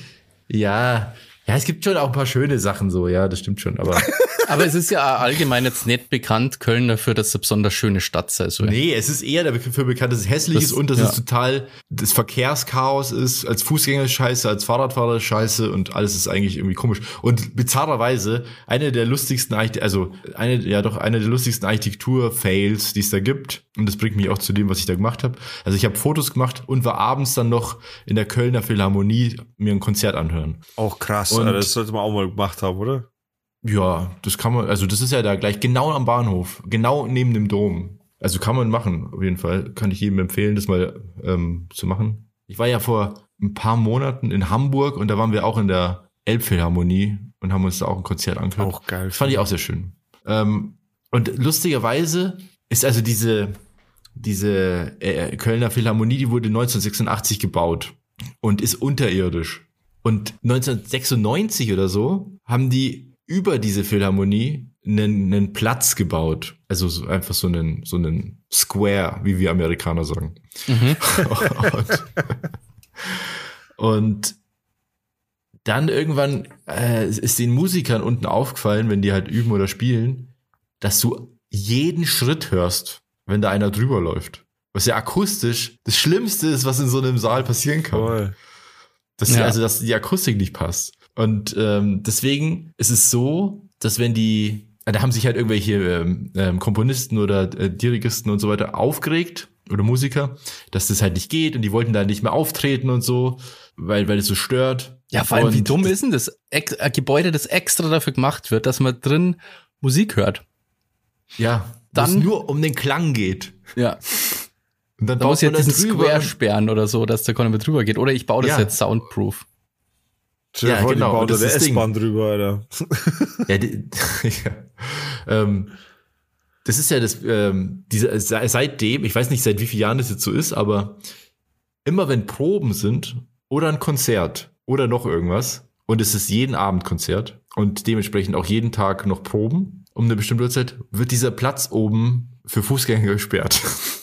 Ja, ja, es gibt schon auch ein paar schöne Sachen so, ja, das stimmt schon, aber [LAUGHS] Aber es ist ja allgemein jetzt nicht bekannt, Köln dafür, dass es eine besonders schöne Stadt sei. So. nee, es ist eher dafür bekannt, dass es hässlich Das- ist und dass ja. es total das Verkehrschaos ist, als Fußgänger ist scheiße, als Fahrradfahrer ist scheiße und alles ist eigentlich irgendwie komisch. Und bizarrerweise, eine der lustigsten, Archite- also eine, ja doch, eine der lustigsten Architektur-Fails, die es da gibt, und das bringt mich auch zu dem, was ich da gemacht habe. Also ich habe Fotos gemacht und war abends dann noch in der Kölner Philharmonie mir ein Konzert anhören. Auch krass, Und- Alter, das sollte man auch mal gemacht haben, oder? Ja, das kann man, also das ist ja da gleich genau am Bahnhof, genau neben dem Dom. Also kann man machen, auf jeden Fall. Kann ich jedem empfehlen, das mal ähm, zu machen. Ich war ja vor ein paar Monaten in Hamburg und da waren wir auch in der Elbphilharmonie und haben uns da auch ein Konzert angehört. Auch geil. Das fand ich auch sehr schön. Ähm, und lustigerweise ist also diese, diese äh, Kölner Philharmonie, die wurde 1986 gebaut und ist unterirdisch. Und 1996 oder so haben die über diese Philharmonie einen, einen Platz gebaut. Also so, einfach so einen, so einen Square, wie wir Amerikaner sagen. Mhm. und, [LAUGHS] und dann irgendwann äh, ist den Musikern unten aufgefallen, wenn die halt üben oder spielen, dass du jeden Schritt hörst, wenn da einer drüber läuft. Was ja akustisch das Schlimmste ist, was in so einem Saal passieren kann. Voll. Dass Ja. also dass die Akustik nicht passt. Und ähm, deswegen ist es so, dass wenn die, äh, da haben sich halt irgendwelche ähm, ähm, Komponisten oder äh, Dirigisten und so weiter aufgeregt oder Musiker, dass das halt nicht geht und die wollten da nicht mehr auftreten und so, weil weil es so stört. Ja, vor allem, und wie dumm ist denn das? Ex ein Gebäude, das extra dafür gemacht wird, dass man drin Musik hört. Ja, dann nur um den Klang geht. Ja. Und dann Da muss ich man jetzt diesen drüber Square sperren oder so, dass der keiner mehr drüber geht. Oder ich baue das Ja. jetzt soundproof. Dir Ja, genau, da das das. S-Bahn drüber, Alter. Ja, die, [LAUGHS] ja. Ähm, das ist ja das, ähm, diese, se- seitdem, ich weiß nicht, seit wie vielen Jahren das jetzt so ist, aber immer wenn Proben sind oder ein Konzert oder noch irgendwas und es ist jeden Abend Konzert und dementsprechend auch jeden Tag noch Proben um eine bestimmte Uhrzeit, wird dieser Platz oben für Fußgänger gesperrt. [LAUGHS]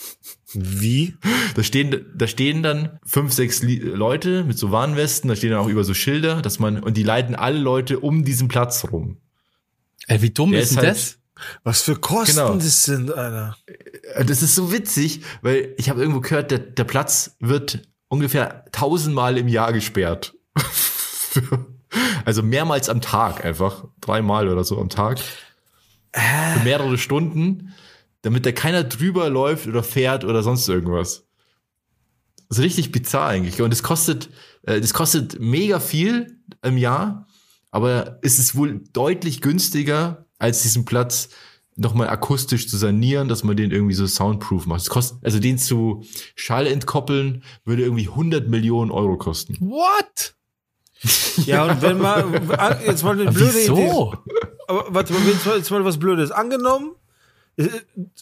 Wie? Da stehen, da stehen dann fünf, sechs Leute mit so Warnwesten, da stehen dann auch über so Schilder, dass man, und die leiten alle Leute um diesen Platz rum. Ey, wie dumm Der ist ist denn halt- das? Was für Kosten Genau. das sind, Alter. Äh, Das ist so witzig, weil ich habe irgendwo gehört, der, der Platz wird ungefähr tausendmal im Jahr gesperrt. [LAUGHS] also mehrmals am Tag einfach. Dreimal oder so am Tag. Für mehrere Stunden, damit da keiner drüber läuft oder fährt oder sonst irgendwas. Das ist richtig bizarr eigentlich. Und es kostet, äh, das kostet mega viel im Jahr, aber es ist wohl deutlich günstiger, als diesen Platz nochmal akustisch zu sanieren, dass man den irgendwie so soundproof macht. Es kostet, also den zu Schall entkoppeln, würde irgendwie 100 Millionen Euro kosten. What? Ja, und wenn man, jetzt mal eine blöde Idee. Wieso? Aber warte mal, jetzt mal, was Blödes. Angenommen, äh,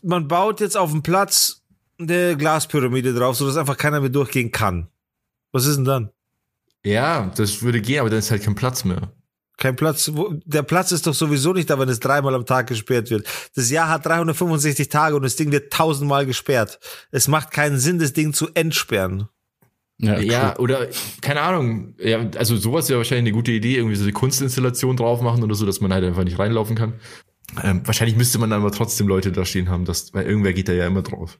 man baut jetzt auf dem Platz eine Glaspyramide drauf, sodass einfach keiner mehr durchgehen kann. Was ist denn dann? Ja, das würde gehen, aber dann ist halt kein Platz mehr. Kein Platz. Wo, der Platz ist doch sowieso nicht da, wenn es dreimal am Tag gesperrt wird. Das Jahr hat 365 Tage und das Ding wird tausendmal gesperrt. Es macht keinen Sinn, das Ding zu entsperren. Ja, Ja, cool. oder keine Ahnung. Ja, also sowas wäre wahrscheinlich eine gute Idee, irgendwie so eine Kunstinstallation drauf machen oder so, dass man halt einfach nicht reinlaufen kann. Ähm, wahrscheinlich müsste man dann aber trotzdem Leute da stehen haben, dass, weil irgendwer geht da ja immer drauf.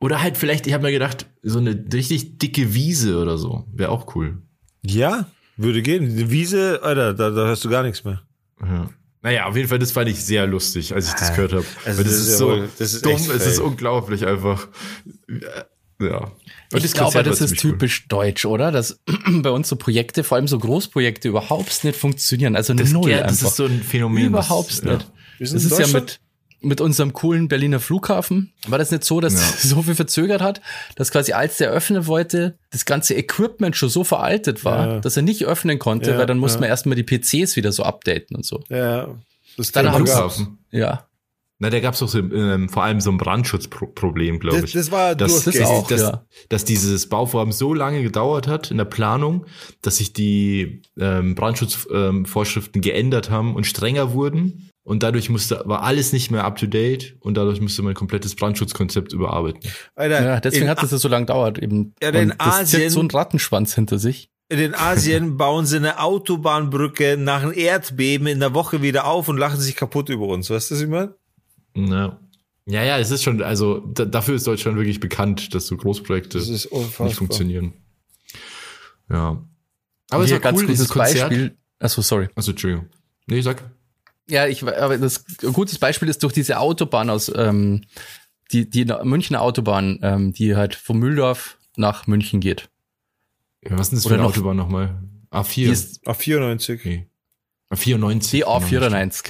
Oder halt vielleicht, ich habe mir gedacht, so eine richtig dicke Wiese oder so, wäre auch cool. Ja, würde gehen. Die Wiese, Alter, da, da hörst du gar nichts mehr. Ja. Naja, auf jeden Fall, das fand ich sehr lustig, als ich das gehört habe. Also Weil das, das ist ist so wohl- das ist dumm, es ist unglaublich einfach. Ja. Und ich glaube, das ist typisch cool. deutsch, oder? Dass [CLEARS THROAT] bei uns so Projekte, vor allem so Großprojekte, überhaupt nicht funktionieren. Also das, null ja, das ist so ein Phänomen. Überhaupt das, nicht. Ja. Das ist ja mit, mit unserem coolen Berliner Flughafen. War das nicht so, dass ja. [LAUGHS] so viel verzögert hat, dass quasi als der öffnen wollte, das ganze Equipment schon so veraltet war, ja. dass er nicht öffnen konnte, weil dann musste man erstmal die PCs wieder so updaten und so. Ja. Das dann Flughafen. Ja. Na, da gab es doch so, ähm, vor allem so ein Brandschutzproblem, glaube ich. Das war dass, das auch, dass, ja. dass dieses Bauvorhaben so lange gedauert hat in der Planung, dass sich die ähm, Brandschutzvorschriften ähm, geändert haben und strenger wurden. Und dadurch musste, war alles nicht mehr up to date und dadurch musste man ein komplettes Brandschutzkonzept überarbeiten. Alter, ja, deswegen hat es so lange gedauert eben. Ja, in das Asien, so ein Rattenschwanz hinter sich. In den Asien [LAUGHS] bauen sie eine Autobahnbrücke nach einem Erdbeben in der Woche wieder auf und lachen sich kaputt über uns. Weißt du, was ich meine? Ja. Ja, ja, es ist schon, also da, dafür ist Deutschland wirklich bekannt, dass so Großprojekte nicht funktionieren. Ja. Aber es war ganz cool, dieses Konzert. Beispiel. Achso, sorry. Achso, Entschuldigung. Nee, sag. Ja, ich, aber das ein gutes Beispiel ist durch diese Autobahn aus, ähm, die, die Münchner Autobahn, ähm, die halt von Mühldorf nach München geht. Ja, was ist denn das für eine noch, Autobahn nochmal? A4. A94. Okay. A94. Die A94.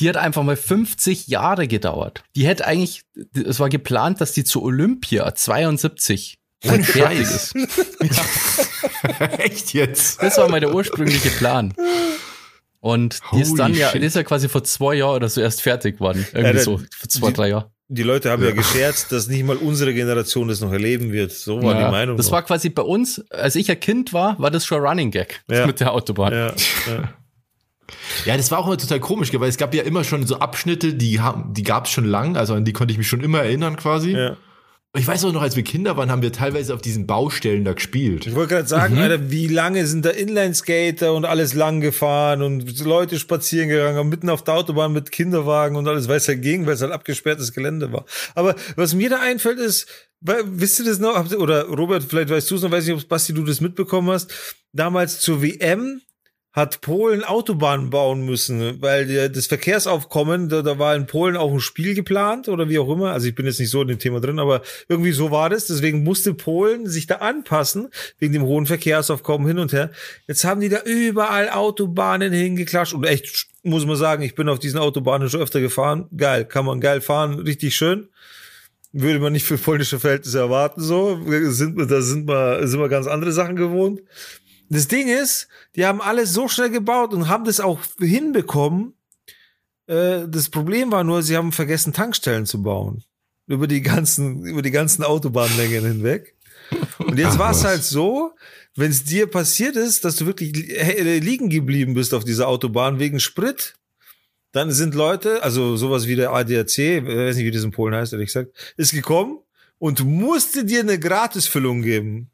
Die hat einfach mal 50 Jahre gedauert. Die hätte eigentlich, es war geplant, dass die zu Olympia 72 Ohne fertig ist. ja. [LAUGHS] Echt jetzt? Das war mal der ursprüngliche Plan. Und die ist dann ja, die ist ja quasi vor zwei Jahren oder so erst fertig geworden. Irgendwie ja, so, vor zwei, die, drei Jahren. Die Leute haben ja. ja gescherzt, dass nicht mal unsere Generation das noch erleben wird. So war ja, die Meinung. Das noch. war quasi bei uns, als ich ein Kind war, war das schon Running Gag mit der Autobahn. Ja, ja. Ja, das war auch immer total komisch, weil es gab ja immer schon so Abschnitte, die haben, die gab es schon lang, also an die konnte ich mich schon immer erinnern quasi. Ja. Ich weiß auch noch, als wir Kinder waren, haben wir teilweise auf diesen Baustellen da gespielt. Ich wollte gerade sagen, mhm. Alter, wie lange sind da Inlineskater und alles lang gefahren und Leute spazieren gegangen, mitten auf der Autobahn mit Kinderwagen und alles, weil es halt ging, weil es halt abgesperrtes Gelände war. Aber was mir da einfällt ist, wisst ihr das noch? Oder Robert, vielleicht weißt du es noch, weiß nicht, ob Basti du das mitbekommen hast. Damals zur WM hat Polen Autobahnen bauen müssen, weil das Verkehrsaufkommen, da, da war in Polen auch ein Spiel geplant oder wie auch immer. Also ich bin jetzt nicht so in dem Thema drin, aber irgendwie so war das. Deswegen musste Polen sich da anpassen, wegen dem hohen Verkehrsaufkommen hin und her. Jetzt haben die da überall Autobahnen hingeklatscht und echt, muss man sagen, ich bin auf diesen Autobahnen schon öfter gefahren. Geil, kann man geil fahren, richtig schön würde man nicht für polnische Verhältnisse erwarten, so. Sind, da sind wir, sind wir ganz andere Sachen gewohnt. Das Ding ist, die haben alles so schnell gebaut und haben das auch hinbekommen. Äh, das Problem war nur, sie haben vergessen, Tankstellen zu bauen. Über die ganzen, über die ganzen Autobahnlängen hinweg. Und jetzt war es halt so, wenn es dir passiert ist, dass du wirklich liegen geblieben bist auf dieser Autobahn wegen Sprit, dann sind Leute, also sowas wie der ADAC, ich weiß nicht, wie das in Polen heißt, ehrlich gesagt, ist gekommen und musste dir eine Gratisfüllung geben.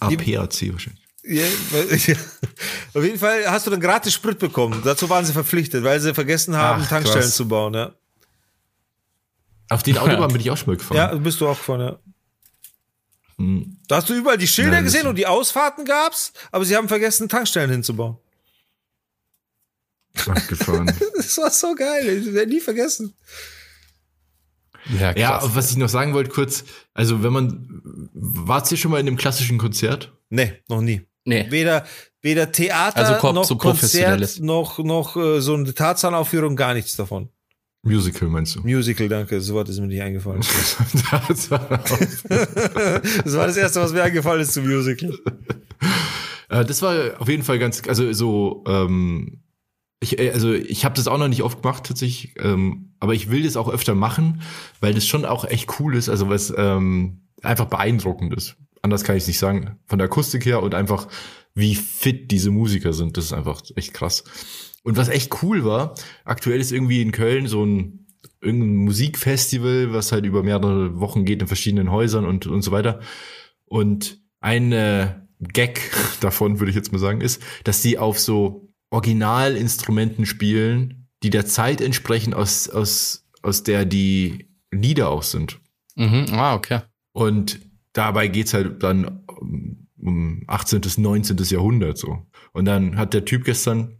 APAC wahrscheinlich. Ja, ja. [LAUGHS] Auf jeden Fall hast du dann gratis Sprit bekommen. Dazu waren sie verpflichtet, weil sie vergessen haben, Ach, Tankstellen krass. zu bauen. Ja. Auf den Autobahn bin ich auch schon mal gefahren. Ja, bist du auch gefahren, ja. Hm. Da hast du überall die Schilder Nein, gesehen und die Ausfahrten gab's, aber sie haben vergessen, Tankstellen hinzubauen. Abgefahren. [LAUGHS] das war so geil, ich werde nie vergessen. Ja, krass. ja, was ich noch sagen wollte kurz, also wenn man, wart ihr schon mal in einem klassischen Konzert? Nee, noch nie. Nee. Weder, weder Theater also noch so Konzert noch, noch äh, so eine Tarzan-Aufführung, gar nichts davon. Musical meinst du? Musical, danke. So Wort ist mir nicht eingefallen. [LAUGHS] das, war [LAUGHS] das war das erste, was mir eingefallen ist zum Musical. Äh, das war auf jeden Fall ganz, also so, ähm, ich, äh, also ich habe das auch noch nicht oft gemacht tatsächlich, ähm, aber ich will das auch öfter machen, weil das schon auch echt cool ist, also was ähm, einfach beeindruckend ist. Anders kann ich nicht sagen. Von der Akustik her und einfach, wie fit diese Musiker sind. Das ist einfach echt krass. Und was echt cool war, aktuell ist irgendwie in Köln so ein irgendein Musikfestival, was halt über mehrere Wochen geht in verschiedenen Häusern und, und so weiter. Und ein Gag [LAUGHS] davon, würde ich jetzt mal sagen, ist, dass die auf so Originalinstrumenten spielen, die der Zeit entsprechen, aus, aus, aus der die Lieder auch sind. Mhm. Ah, okay. Und dabei geht's halt dann um 18. bis 19. Jahrhundert so. Und dann hat der Typ gestern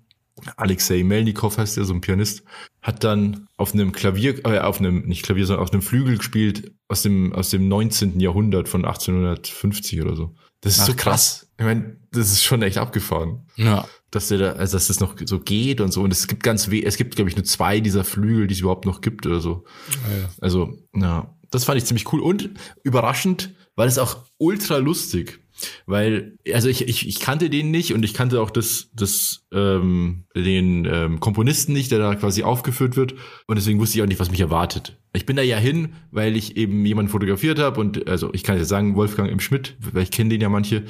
Alexei Melnikov heißt der, so ein Pianist, hat dann auf einem Klavier, äh, auf einem, nicht Klavier, sondern auf einem Flügel gespielt aus dem, aus dem 19. Jahrhundert von 1850 oder so. Das ist Ach, so krass. Ich meine, das ist schon echt abgefahren. Ja. Dass der da, also dass das noch so geht und so. Und es gibt ganz weh, es gibt, glaube ich, nur zwei dieser Flügel, die es überhaupt noch gibt oder so. ja. Also, ja, das fand ich ziemlich cool und überraschend, weil es auch ultra lustig. Weil, also ich, ich, ich kannte den nicht und ich kannte auch das, das, ähm, den ähm, Komponisten nicht, der da quasi aufgeführt wird. Und deswegen wusste ich auch nicht, was mich erwartet. Ich bin da ja hin, weil ich eben jemanden fotografiert habe und also ich kann jetzt sagen, Wolfgang im Schmidt, weil ich kenne den ja manche,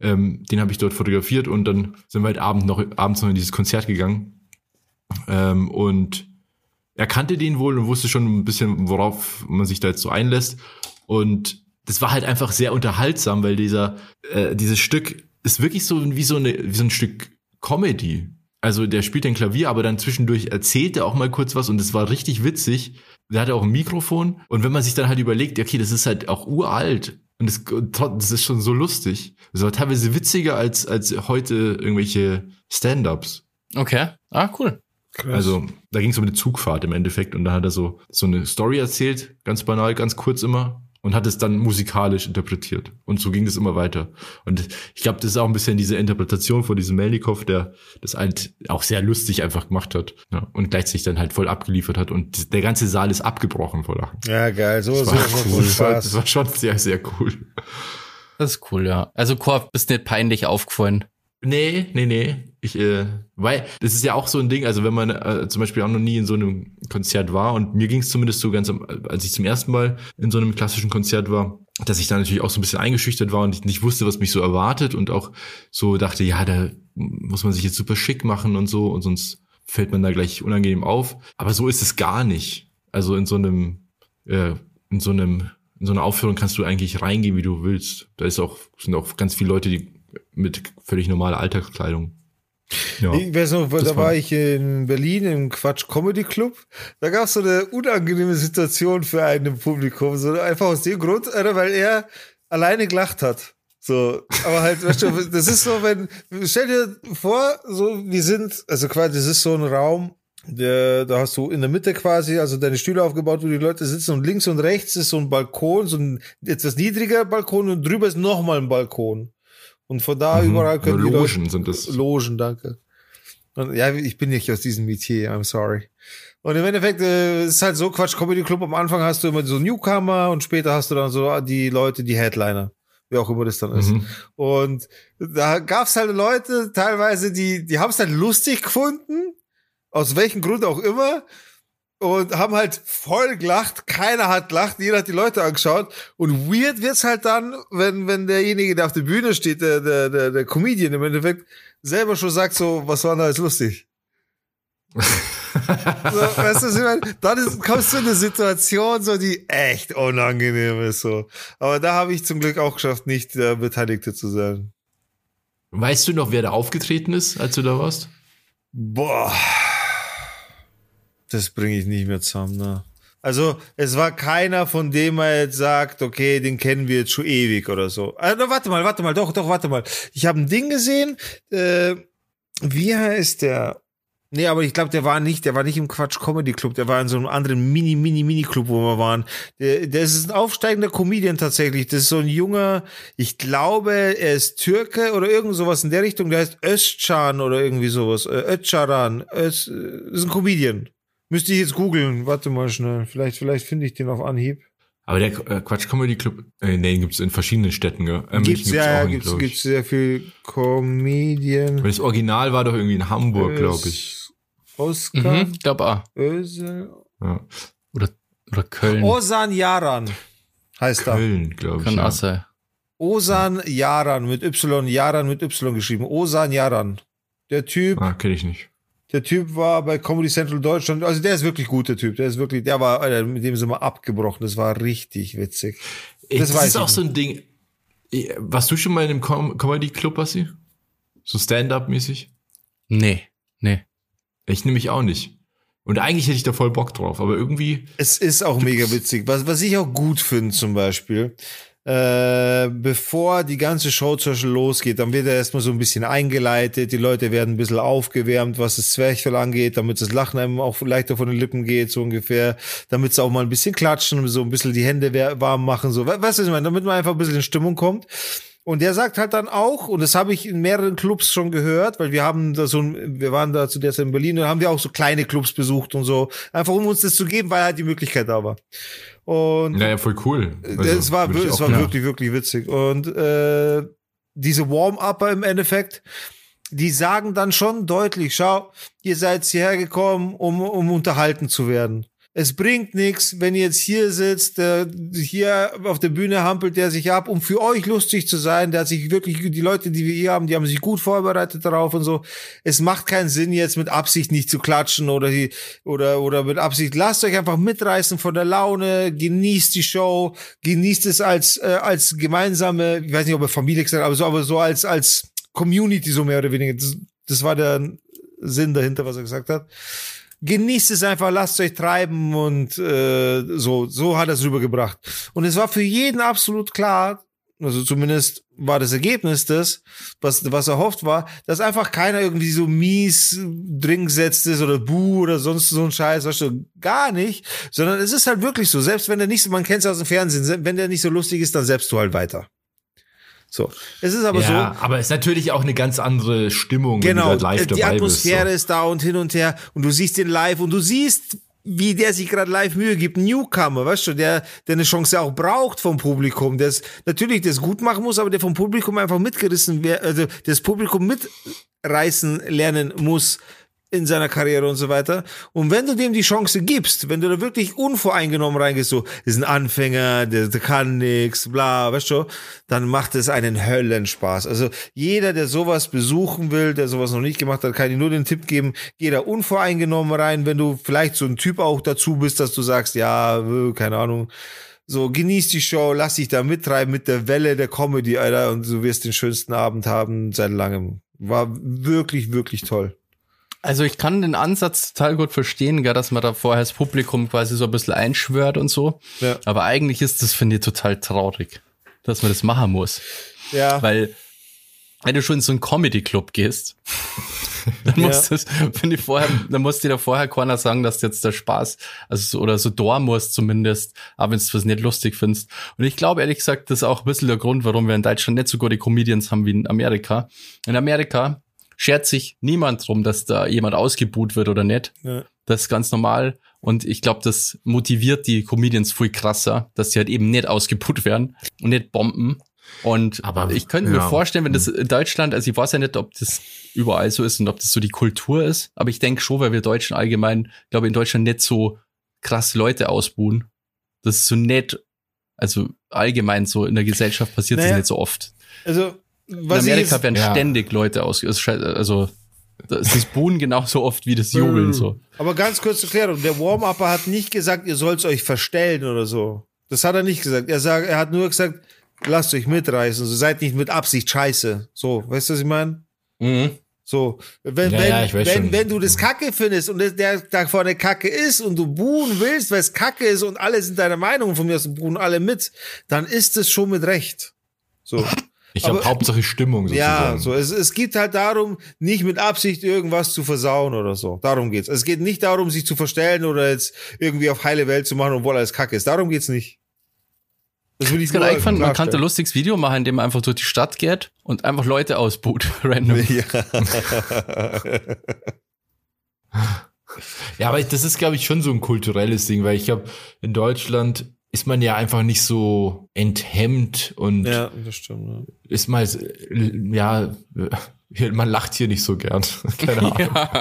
ähm, den habe ich dort fotografiert und dann sind wir halt abend noch, abends noch in dieses Konzert gegangen. Ähm, und er kannte den wohl und wusste schon ein bisschen, worauf man sich da jetzt so einlässt. Und das war halt einfach sehr unterhaltsam, weil dieser, äh, dieses Stück ist wirklich so wie so, eine, wie so ein Stück Comedy. Also der spielt ein Klavier, aber dann zwischendurch erzählt er auch mal kurz was und es war richtig witzig. Der hatte auch ein Mikrofon und wenn man sich dann halt überlegt, okay, das ist halt auch uralt und das, das ist schon so lustig. Das war teilweise witziger als, als heute irgendwelche Stand-ups. Okay. Ah, cool. Krass. Also da ging es um eine Zugfahrt im Endeffekt und da hat er so, so eine Story erzählt, ganz banal, ganz kurz immer und hat es dann musikalisch interpretiert. Und so ging das immer weiter. Und ich glaube, das ist auch ein bisschen diese Interpretation von diesem Melnikov, der das halt auch sehr lustig einfach gemacht hat ja, und gleichzeitig dann halt voll abgeliefert hat. Und der ganze Saal ist abgebrochen vor Lachen. ja, geil. So, Das so, war, so, cool. so das, war, Spaß. das war schon sehr, sehr cool. Das ist cool, ja. Also Korb, bist nicht peinlich aufgefallen. Nee, nee, nee. Ich, äh, weil das ist ja auch so ein Ding, also wenn man äh, zum Beispiel auch noch nie in so einem Konzert war und mir ging es zumindest so ganz, als ich zum ersten Mal in so einem klassischen Konzert war, dass ich da natürlich auch so ein bisschen eingeschüchtert war und ich nicht wusste, was mich so erwartet und auch so dachte, ja, da muss man sich jetzt super schick machen und so und sonst fällt man da gleich unangenehm auf. Aber so ist es gar nicht. Also in so einem, äh, in so einem, in so einer Aufführung kannst du eigentlich reingehen, wie du willst. Da ist auch, sind auch ganz viele Leute, die mit völlig normaler Alltagskleidung. Ja. Ich weiß noch, da war- war ich in Berlin im Quatsch Comedy Club. Da gab es so eine unangenehme Situation für einen im Publikum. So einfach aus dem Grund, Alter, weil er alleine gelacht hat. So, aber halt, weißt du, [LAUGHS] das ist so, wenn, stell dir vor, so, wir sind, also quasi, das ist so ein Raum, der, da hast du in der Mitte quasi, also deine Stühle aufgebaut, wo die Leute sitzen und links und rechts ist so ein Balkon, so ein etwas niedriger Balkon und drüber ist nochmal ein Balkon. Und von da Mhm. überall können die Logen sind das. Logen, danke. Und, ja, ich bin nicht aus diesem Metier, I'm sorry. Und im Endeffekt äh, ist halt so, Quatsch Comedy Club, am Anfang hast du immer so Newcomer und später hast du dann so die Leute, die Headliner. Wie auch immer das dann ist. Mhm. Und da gab's halt Leute, teilweise, die, die haben es halt lustig gefunden, aus welchem Grund auch immer, und haben halt voll gelacht. Keiner hat gelacht, jeder hat die Leute angeschaut. Und weird wird's halt dann, wenn, wenn derjenige, der auf der Bühne steht, der, der, der, der Comedian im Endeffekt, selber schon sagt so, was war denn da jetzt lustig? [LAUGHS] So, weißt du, was ich meine? dann ist, kommst du in eine Situation, so die echt unangenehm ist. So. Aber da habe ich zum Glück auch geschafft, nicht der Beteiligte zu sein. Weißt du noch, wer da aufgetreten ist, als du da warst? Boah. Das bringe ich nicht mehr zusammen, ne? Also, es war keiner, von dem er jetzt sagt, okay, den kennen wir jetzt schon ewig oder so. Also, warte mal, warte mal, doch, doch, warte mal. Ich habe ein Ding gesehen, äh, wie heißt der? Nee, aber ich glaube, der war nicht, der war nicht im Quatsch Comedy Club, der war in so einem anderen Mini, Mini, Mini Club, wo wir waren. Der, der ist ein aufsteigender Comedian tatsächlich. Das ist so ein junger, ich glaube, er ist Türke oder irgend sowas in der Richtung. Der heißt Özcan oder irgendwie sowas. Özcaran. Öz, äh, ist ein Comedian. Müsste ich jetzt googeln. Warte mal schnell. Vielleicht, vielleicht finde ich den auf Anhieb. Aber der äh, Quatsch Comedy Club, äh, nee, den gibt's in verschiedenen Städten, gell? Äh, Gibt's, München ja, ja, einen, gibt's, gibt's sehr viel Comedian. Weil das Original war doch irgendwie in Hamburg, glaube ich. Oscar, Mhm, glaub auch. Ösel. Ja. Oder, oder Köln. Osan Yaran heißt er. Köln, glaube ich. Kann Ja. auch sein. Osan Yaran mit Y, Yaran mit Y geschrieben. Osan Yaran. Der Typ, Ah, kenne ich nicht. Der Typ war bei Comedy Central Deutschland, also der ist wirklich gut, der Typ. Der ist wirklich, der war, Alter, mit dem sind wir abgebrochen. Das war richtig witzig. Ey, Das das, weiß ist ich auch so ein Ding. Warst du schon mal in einem Com Comedy Club, Basti? So Stand-up-mäßig? Nee, nee. Ich nehme mich auch nicht. Und eigentlich hätte ich da voll Bock drauf, aber irgendwie. Es ist auch mega witzig. Was, was ich auch gut finde zum Beispiel, äh, bevor die ganze Show zum Beispiel losgeht, dann wird er erstmal so ein bisschen eingeleitet, die Leute werden ein bisschen aufgewärmt, was das Zwerchfell angeht, damit das Lachen einem auch leichter von den Lippen geht, so ungefähr, damit sie auch mal ein bisschen klatschen, so ein bisschen die Hände warm machen, so, weißt du, was ich meine, damit man einfach ein bisschen in Stimmung kommt. Und der sagt halt dann auch, und das habe ich in mehreren Clubs schon gehört, weil wir haben da so, wir waren da zu der Zeit in Berlin und haben wir auch so kleine Clubs besucht und so, einfach um uns das zu geben, weil halt die Möglichkeit da war. Und naja, voll cool. Also, es war, es war wirklich, wirklich witzig. Und äh, diese Warm-Upper im Endeffekt, die sagen dann schon deutlich, schau, ihr seid hierher gekommen, um, um unterhalten zu werden. Es bringt nichts, wenn ihr jetzt hier sitzt, der, hier auf der Bühne hampelt der sich ab, um für euch lustig zu sein. Der hat sich wirklich, die Leute, die wir hier haben, die haben sich gut vorbereitet darauf und so. Es macht keinen Sinn, jetzt mit Absicht nicht zu klatschen oder, die, oder, oder mit Absicht. Lasst euch einfach mitreißen von der Laune, genießt die Show, genießt es als, äh, als gemeinsame, ich weiß nicht, ob er Familie gesagt aber so, aber so als, als Community, so mehr oder weniger. Das, das war der Sinn dahinter, was er gesagt hat genießt es einfach, lasst euch treiben und äh, so, so hat er es rübergebracht. Und es war für jeden absolut klar, also zumindest war das Ergebnis das, was, was erhofft war, dass einfach keiner irgendwie so mies drin gesetzt ist oder buh oder sonst so ein Scheiß, weißt du, gar nicht, sondern es ist halt wirklich so, selbst wenn der nicht so, man kennt es aus dem Fernsehen, wenn der nicht so lustig ist, dann selbst du halt weiter. So. Es ist aber ja, so. Aber es ist natürlich auch eine ganz andere Stimmung, genau, wenn du halt live die Atmosphäre bist, so. ist da und hin und her und du siehst den live und du siehst, wie der sich gerade live Mühe gibt, Newcomer, weißt du, der, der eine Chance auch braucht vom Publikum, der natürlich das gut machen muss, aber der vom Publikum einfach mitgerissen wird, also das Publikum mitreißen lernen muss, in seiner Karriere und so weiter. Und wenn du dem die Chance gibst, wenn du da wirklich unvoreingenommen reingehst, so, ist ein Anfänger, der, der kann nix, bla, weißt du, dann macht es einen Höllenspaß. Also jeder, der sowas besuchen will, der sowas noch nicht gemacht hat, kann ich nur den Tipp geben, geh da unvoreingenommen rein, wenn du vielleicht so ein Typ auch dazu bist, dass du sagst, ja, äh, keine Ahnung, so, genieß die Show, lass dich da mittreiben mit der Welle der Comedy, Alter, und du wirst den schönsten Abend haben seit langem. War wirklich, wirklich toll. Also ich kann den Ansatz total gut verstehen, gell, dass man da vorher das Publikum quasi so ein bisschen einschwört und so. Ja. Aber eigentlich ist das, finde ich, total traurig, dass man das machen muss. Ja. Weil, wenn du schon in so einen Comedy-Club gehst, [LAUGHS] dann muss ja. das, finde ich vorher, dann muss dir da vorher keiner sagen, dass jetzt der Spaß, also so, oder so da muss zumindest, aber wenn du was nicht lustig findest. Und ich glaube ehrlich gesagt, das ist auch ein bisschen der Grund, warum wir in Deutschland nicht so gute Comedians haben wie in Amerika. In Amerika schert sich niemand drum, dass da jemand ausgebuht wird oder nicht. Ja. Das ist ganz normal. Und ich glaube, das motiviert die Comedians viel krasser, dass sie halt eben nicht ausgebuht werden und nicht bomben. Und aber ich könnte ja. mir vorstellen, wenn das in Deutschland, also ich weiß ja nicht, ob das überall so ist und ob das so die Kultur ist, aber ich denke schon, weil wir Deutschen allgemein, glaube in Deutschland nicht so krass Leute ausbuhen. Das ist so nett, also allgemein so in der Gesellschaft passiert naja, das nicht so oft. Also was in Amerika werden ja. ständig Leute aus, also das ist Buhnen [LAUGHS] genauso oft wie das Jubeln so. Aber ganz kurz zur Klärung, der Warm-Upper hat nicht gesagt, ihr sollt euch verstellen oder so. Das hat er nicht gesagt. Er sagt, er hat nur gesagt, lasst euch mitreißen, so seid nicht mit Absicht scheiße. So, weißt du, was ich meine? Mhm. So, wenn, ja, wenn, ja, wenn, wenn du das Kacke findest und der da vorne Kacke ist und du buhen willst, weil es Kacke ist und alle sind deiner Meinung von mir aus buhen alle mit, dann ist es schon mit Recht. So. Ich habe Hauptsache Stimmung [LAUGHS] sozusagen. Ja, so es, es geht halt darum, nicht mit Absicht irgendwas zu versauen oder so. Darum geht's. Es geht nicht darum, sich zu verstellen oder jetzt irgendwie auf heile Welt zu machen, obwohl alles Kacke ist. Darum geht's nicht. Das will ich gerade eingefallen, man kann ein lustiges Video machen, indem man einfach durch die Stadt geht und einfach Leute ausboot, [LAUGHS] random. Ja. [LAUGHS] ja, aber das ist, glaube ich, schon so ein kulturelles Ding, weil ich habe in Deutschland ist man ja einfach nicht so enthemmt und ja, das stimmt, ja. ist mal, ja, man lacht hier nicht so gern. [LAUGHS] Keine Ahnung. Ja.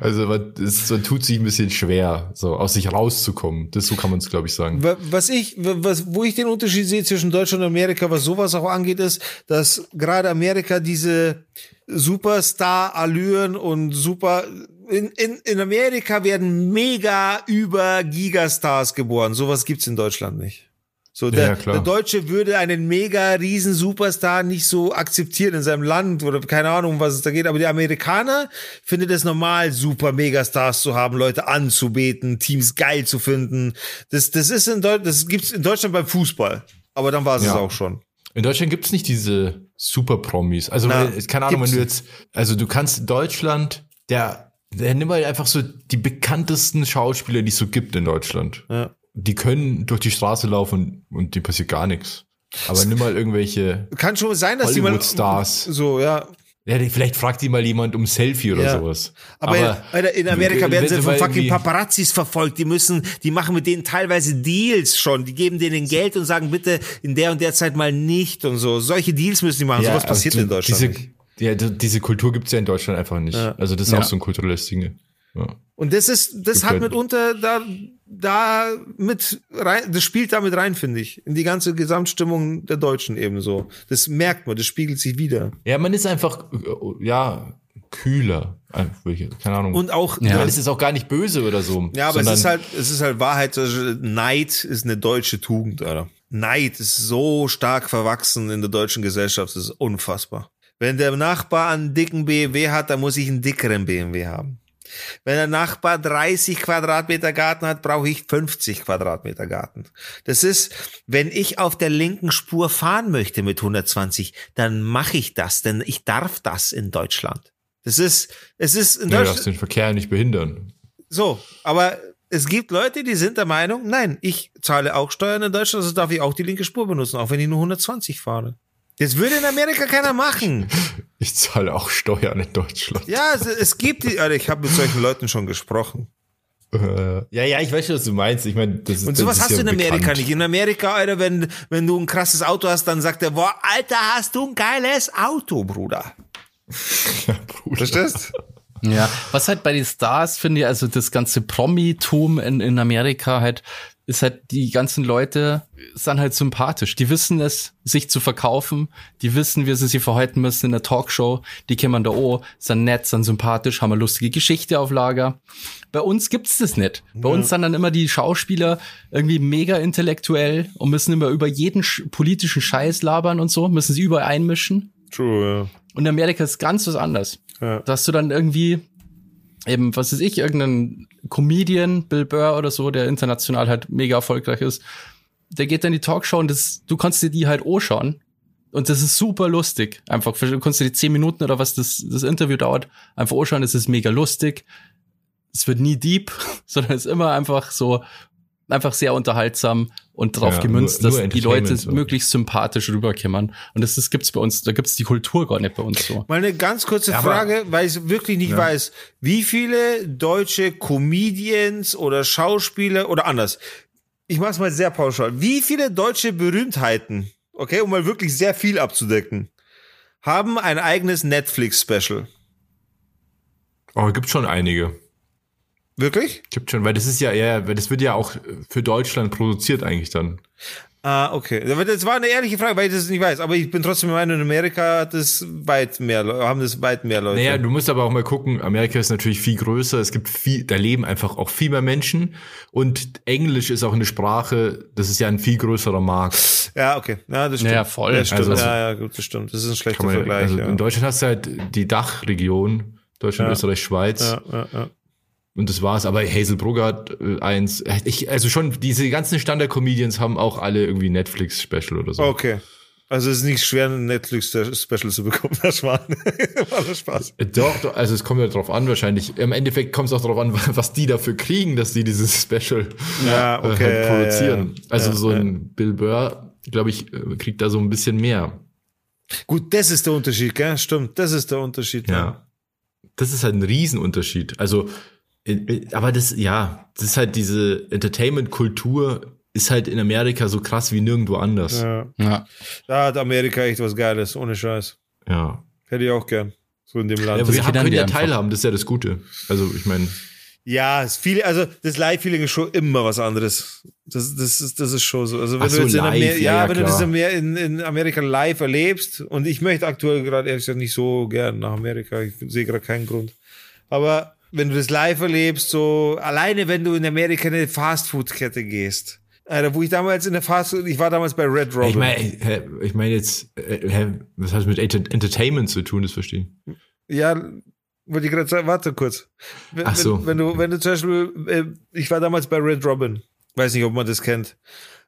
also man, es, man tut sich ein bisschen schwer, so aus sich rauszukommen. Das so kann man es, glaube ich, sagen. Was ich, was, wo ich den Unterschied sehe zwischen Deutschland und Amerika, was sowas auch angeht, ist, dass gerade Amerika diese Superstar-Allüren und super in, in, in Amerika werden mega über Gigastars geboren. Sowas gibt's in Deutschland nicht. So, der, Ja, der Deutsche würde einen mega riesen Superstar nicht so akzeptieren in seinem Land oder keine Ahnung, um was es da geht. Aber die Amerikaner finden es normal, super Megastars zu haben, Leute anzubeten, Teams geil zu finden. Das, das ist in Deutschland, das gibt's in Deutschland beim Fußball. Aber dann war es Ja. auch schon. In Deutschland gibt's nicht diese Super-Promis. Also, Na, keine Ahnung, wenn du jetzt, also du kannst Deutschland, der, der nimm mal einfach so die bekanntesten Schauspieler, die es so gibt in Deutschland. Ja. Die können durch die Straße laufen und, und die passiert gar nichts. Aber nimm mal irgendwelche, Kann schon sein, dass die mal Hollywood-Stars. so, ja. ja, vielleicht fragt die mal jemand um Selfie oder Ja. sowas. Aber, Alter, in Amerika werden sie von fucking Paparazzis verfolgt. Die müssen, die machen mit denen teilweise Deals schon. Die geben denen Geld und sagen bitte in der und der Zeit mal nicht und so. Solche Deals müssen die machen. Sowas aber passiert du- in Deutschland Diese, nicht. Ja, diese Kultur gibt's ja in Deutschland einfach nicht. Also das ist Ja. auch so ein kulturelles Ding. Ja. Und das ist, das Gibt hat halt- mitunter da, da mit rein, das spielt damit rein, finde ich. In die ganze Gesamtstimmung der Deutschen ebenso. Das merkt man, das spiegelt sich wieder. ja, man ist einfach, ja, kühler. Äh, Keine Ahnung. Und auch, Ja. Man ist jetzt auch gar nicht böse oder so. Ja, aber es ist halt, es ist halt Wahrheit. also Neid ist eine deutsche Tugend, Alter. Neid ist so stark verwachsen in der deutschen Gesellschaft, das ist unfassbar. Wenn der Nachbar einen dicken BMW hat, dann muss ich einen dickeren BMW haben. Wenn der Nachbar 30 Quadratmeter Garten hat, brauche ich 50 Quadratmeter Garten. Das ist, wenn ich auf der linken Spur fahren möchte mit 120, dann mache ich das, denn ich darf das in Deutschland. Das ist, es ist in Ja, du darfst den Verkehr nicht behindern. So, aber es gibt Leute, die sind der Meinung, nein, ich zahle auch Steuern in Deutschland, also darf ich auch die linke Spur benutzen, auch wenn ich nur 120 fahre. Das würde in Amerika keiner machen. [LAUGHS] Ich zahle auch Steuern in Deutschland. Ja, es, es gibt die, Alter, ich habe mit solchen Leuten schon gesprochen. Äh, ja, ja, ich weiß schon, was du meinst. Ich meine, das ist Und sowas das ist hast ja du in Amerika bekannt. nicht. In Amerika, Alter, wenn, wenn du ein krasses Auto hast, dann sagt er, boah, Alter, hast du ein geiles Auto, Bruder. [LAUGHS] Ja, Bruder. Verstehst? Ja, was halt bei den Stars finde ich, also das ganze Promitum in, in Amerika halt, ist halt, die ganzen Leute sind halt sympathisch. Die wissen es, sich zu verkaufen. Die wissen, wie sie sich verhalten müssen in der Talkshow. Die kommen da, oh, sind nett, sind sympathisch, haben eine lustige Geschichte auf Lager. Bei uns gibt's das nicht. Bei uns sind dann immer die Schauspieler irgendwie mega intellektuell und müssen immer über jeden sch politischen Scheiß labern und so, müssen sie überall einmischen. True, Und in Amerika ist ganz was anderes. ja. Da hast du dann irgendwie eben, was weiß ich, irgendeinen Comedian, Bill Burr oder so, der international halt mega erfolgreich ist, der geht dann in die Talkshow und das, du kannst dir die halt anschauen. Und das ist super lustig. Einfach, du kannst dir die zehn Minuten oder was das, das Interview dauert, einfach anschauen, es ist mega lustig. Es wird nie deep, [LAUGHS] sondern es ist immer einfach so, einfach sehr unterhaltsam und drauf Ja, gemünzt, nur- dass nur die Leute so. möglichst sympathisch rüberkämmern. Und das, das gibt's bei uns, da gibt's die Kultur gar nicht bei uns so. Mal eine ganz kurze aber- Frage, weil ich wirklich nicht weiß. Wie viele deutsche Comedians oder Schauspieler oder anders? Ich mach's mal sehr pauschal. Wie viele deutsche Berühmtheiten, okay, um mal wirklich sehr viel abzudecken, haben ein eigenes Netflix-Special? Oh, gibt schon einige. Wirklich? Gibt schon, weil das ist ja, ja, weil das wird ja auch für Deutschland produziert eigentlich dann. Ah, okay. Das war eine ehrliche Frage, weil ich das nicht weiß. Aber ich bin trotzdem der Meinung, in Amerika hat das weit mehr, haben das weit mehr Leute. Naja, du musst aber auch mal gucken, Amerika ist natürlich viel größer, es gibt viel, da leben einfach auch viel mehr Menschen und Englisch ist auch eine Sprache, das ist ja ein viel größerer Markt. Ja, okay. Ja, das stimmt. Ja, voll. Das stimmt. Also- ja, ja, gut, das stimmt. Das ist ein schlechter man, Vergleich. also ja. In Deutschland hast du halt die Dachregion, Deutschland, Ja. Österreich, Schweiz ja, ja, ja. Und das war's. Aber Hazelbrugger hat äh, eins, ich, also schon, diese ganzen Standard-Comedians haben auch alle irgendwie Netflix-Special oder so. Okay. Also es ist nicht schwer, ein Netflix-Special zu bekommen, das war, [LAUGHS] war Spaß. Äh, Doch, doch, also es kommt ja drauf an wahrscheinlich. Im Endeffekt kommt es auch drauf an, [LAUGHS] was die dafür kriegen, dass die dieses Special Ja, äh, okay, halt ja, produzieren. ja, ja. Also Ja, so ja. ein Bill Burr, glaube ich, äh, kriegt da so ein bisschen mehr. Gut, das ist der Unterschied, gell? Stimmt, das ist der Unterschied. Ja. Das ist halt ein Riesenunterschied. Also, äh, äh, aber das, ja, das ist halt diese Entertainment-Kultur ist halt in Amerika so krass wie nirgendwo anders. Ja. Ja. Da hat Amerika echt was Geiles, ohne Scheiß. Ja. Hätte ich auch gern. So in dem ja Land. aber wir haben, können ja einfach. teilhaben, das ist ja das Gute. Also, ich meine, Ja, es viele, also das Live-Feeling ist schon immer was anderes. Das, das, ist, das ist schon so. Also wenn Ach du so, jetzt in, live, Amer ja, ja, ja, wenn du das in, in, in Amerika live erlebst, und ich möchte aktuell gerade ehrlich gesagt nicht so gern nach Amerika, ich sehe gerade keinen Grund. Aber wenn du das live erlebst, so alleine wenn du in Amerika in eine Fastfood-Kette gehst, Alter, wo ich damals in der Phase, ich war damals bei Red Robin. Ich meine, ich meine jetzt, äh, was hat es mit Entertainment zu tun, das verstehen? Ja, wollte ich gerade sagen, warte kurz. Wenn, Ach so. Wenn, wenn du, wenn du zum Beispiel, äh, ich war damals bei Red Robin. Weiß nicht, ob man das kennt.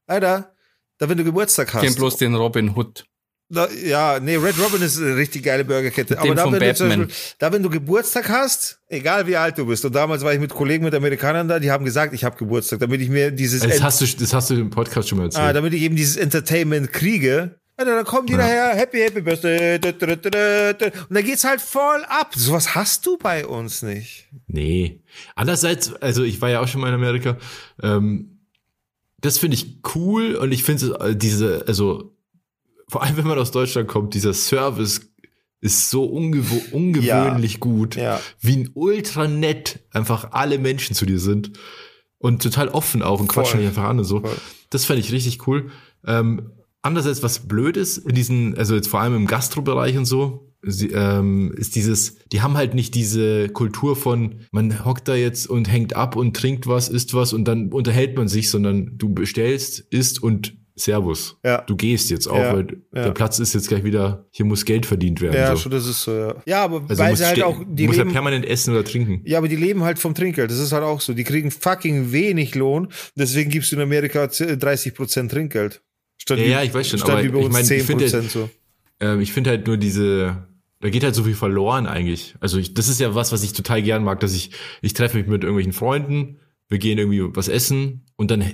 Alter, da wenn du Geburtstag hast. Ich kenn bloß den Robin Hood. Ja, nee, Red Robin ist eine richtig geile Burgerkette. Aber da wenn. Beispiel, da, wenn du Geburtstag hast, egal wie alt du bist, und damals war ich mit Kollegen, mit Amerikanern da, die haben gesagt, ich habe Geburtstag, damit ich mir dieses, Das Ent- hast du, das hast du im Podcast schon mal erzählt. ah, damit ich eben dieses Entertainment kriege. Alter, dann kommen die daher, happy, happy birthday, da, da, da, da, da. und dann geht's halt voll ab. Sowas hast du bei uns nicht. Nee. Andererseits, also ich war ja auch schon mal in Amerika. Ähm, das finde ich cool und ich finde äh, diese, also vor allem wenn man aus Deutschland kommt, dieser Service ist so ungewo ungewöhnlich gut, Ja. wie ein ultra nett einfach alle Menschen zu dir sind und total offen auch und quatschen Voll. dich einfach an und so. Voll. Das fände ich richtig cool. Ähm, andererseits, was blöd ist, in diesen, also jetzt vor allem im Gastrobereich und so, sie, ähm, ist dieses, die haben halt nicht diese Kultur von, man hockt da jetzt und hängt ab und trinkt was, isst was und dann unterhält man sich, sondern du bestellst, isst und Servus. Ja. Du gehst jetzt auch, Ja, weil ja. der Platz ist jetzt gleich wieder, hier muss Geld verdient werden. Ja, so. schon, das ist so, ja. Ja, aber Also weil sie halt auch, die muss ja leben, permanent essen oder trinken. ja, aber die leben halt vom Trinkgeld. Das ist halt auch so. Die kriegen fucking wenig Lohn. Deswegen gibst du in Amerika 30 Prozent Trinkgeld. Statt Ja, wie- ja, ich weiß schon, Statt aber wie bei ich uns ich 10 finde- Prozent so. Ähm, ich finde halt nur diese, da geht halt so viel verloren eigentlich. Also ich, das ist ja was, was ich total gern mag, dass ich, ich treffe mich mit irgendwelchen Freunden, wir gehen irgendwie was essen und dann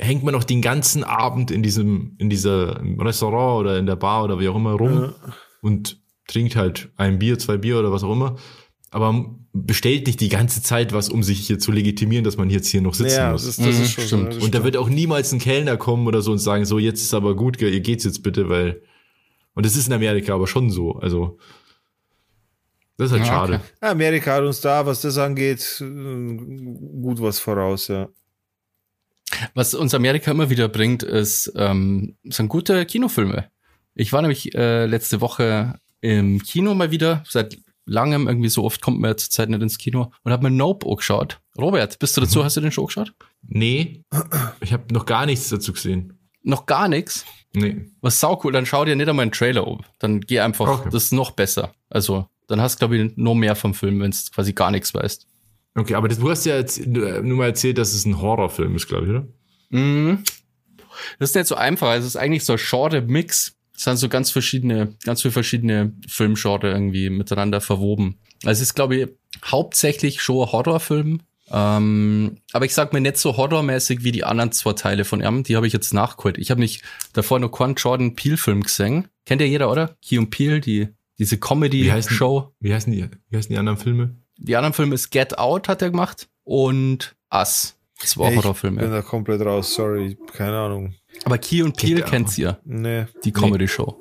hängt man noch den ganzen Abend in diesem, in dieser im Restaurant oder in der Bar oder wie auch immer rum und trinkt halt ein Bier, zwei Bier oder was auch immer. Aber bestellt nicht die ganze Zeit was, um sich hier zu legitimieren, dass man jetzt hier noch sitzen Ja, muss. das ist, das Mhm, ist schon stimmt. so. Und da wird auch niemals ein Kellner kommen oder so und sagen, so, jetzt ist aber gut, ihr geht's jetzt bitte, weil. Und das ist in Amerika aber schon so. Also. Das ist halt Ja, schade. okay. Ja, Amerika hat uns da, was das angeht, äh, gut was voraus, ja. Was uns Amerika immer wieder bringt, ist, ähm, sind gute Kinofilme. Ich war nämlich äh, letzte Woche im Kino mal wieder, seit langem, irgendwie so oft kommt man ja zur Zeit nicht ins Kino und habe mir Nope auch geschaut. Robert, bist du dazu, hast du den schon geschaut? Nee, ich habe noch gar nichts dazu gesehen. Noch gar nichts. Nee. Was sau cool, dann schau dir nicht einmal einen Trailer um. Dann geh einfach, Okay. das ist noch besser. Also, dann hast du, glaube ich, noch mehr vom Film, wenn du quasi gar nichts weißt. Okay, aber du hast ja jetzt äh, nur mal erzählt, dass es ein Horrorfilm ist, glaube ich, oder? Mhm. Das ist nicht so einfach. Es ist eigentlich so ein Genre-Mix. Es sind so ganz verschiedene, ganz viele verschiedene Filmgenre irgendwie miteinander verwoben. Also es ist, glaube ich, hauptsächlich schon ein Horrorfilm. Ähm, aber ich sag mir nicht so horrormäßig wie die anderen zwei Teile von ihm. Die habe ich jetzt nachgeholt. Ich habe nicht davor noch keinen Jordan Peele-Film gesehen. Kennt ja jeder, oder? Key und Peele, die, diese Wie heißen- Comedy-Show. Wie heißen die, wie heißen die anderen Filme? Die anderen Filme ist Get Out, hat er gemacht. Und Us. Das war auch Ich bin Horrorfilme. da komplett raus, sorry, keine Ahnung. Aber Key und Out. kennt's ihr. Nee. Die Comedy-Show.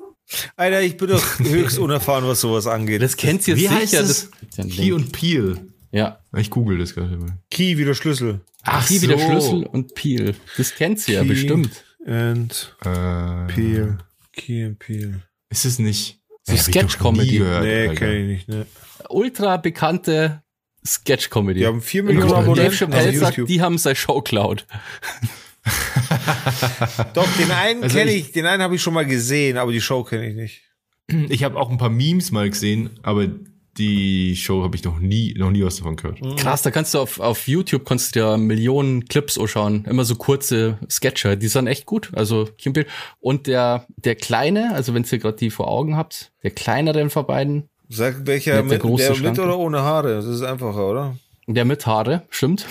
Alter, ich bin doch [LAUGHS] höchst unerfahren, was sowas angeht. Das kennt ihr Wie sicher. heißt es? Das, Key und Peel. ja. Ich google das gerade mal. Key wie der Schlüssel. Ach Key wie der Schlüssel und Peel. Das kennt ihr ja bestimmt. And Äh, Peel. Key and Peel. Ist es nicht? So doch Sketch-Comedy. Nee, Alter. kenn ich nicht, ne. Ultra bekannte Sketch-Comedy. Die haben vier Millionen Dave Abonnenten Chappelle auf sagt, YouTube. die haben seine Show klaut. [LAUGHS] Doch, den einen Also kenne ich- ich, den einen habe ich schon mal gesehen, aber die Show kenne ich nicht. Ich habe auch ein paar Memes mal gesehen, aber die Show habe ich noch nie, noch nie was davon gehört. Krass, da kannst du auf, auf YouTube kannst du dir Millionen Clips anschauen. Immer so kurze Sketche. Die sind echt gut. Also. Und der, der Kleine, also wenn ihr gerade die vor Augen habt, der kleinere von beiden, Sag welcher Der mit, der mit oder ohne Haare? Das ist einfacher, oder? Der mit Haare, stimmt.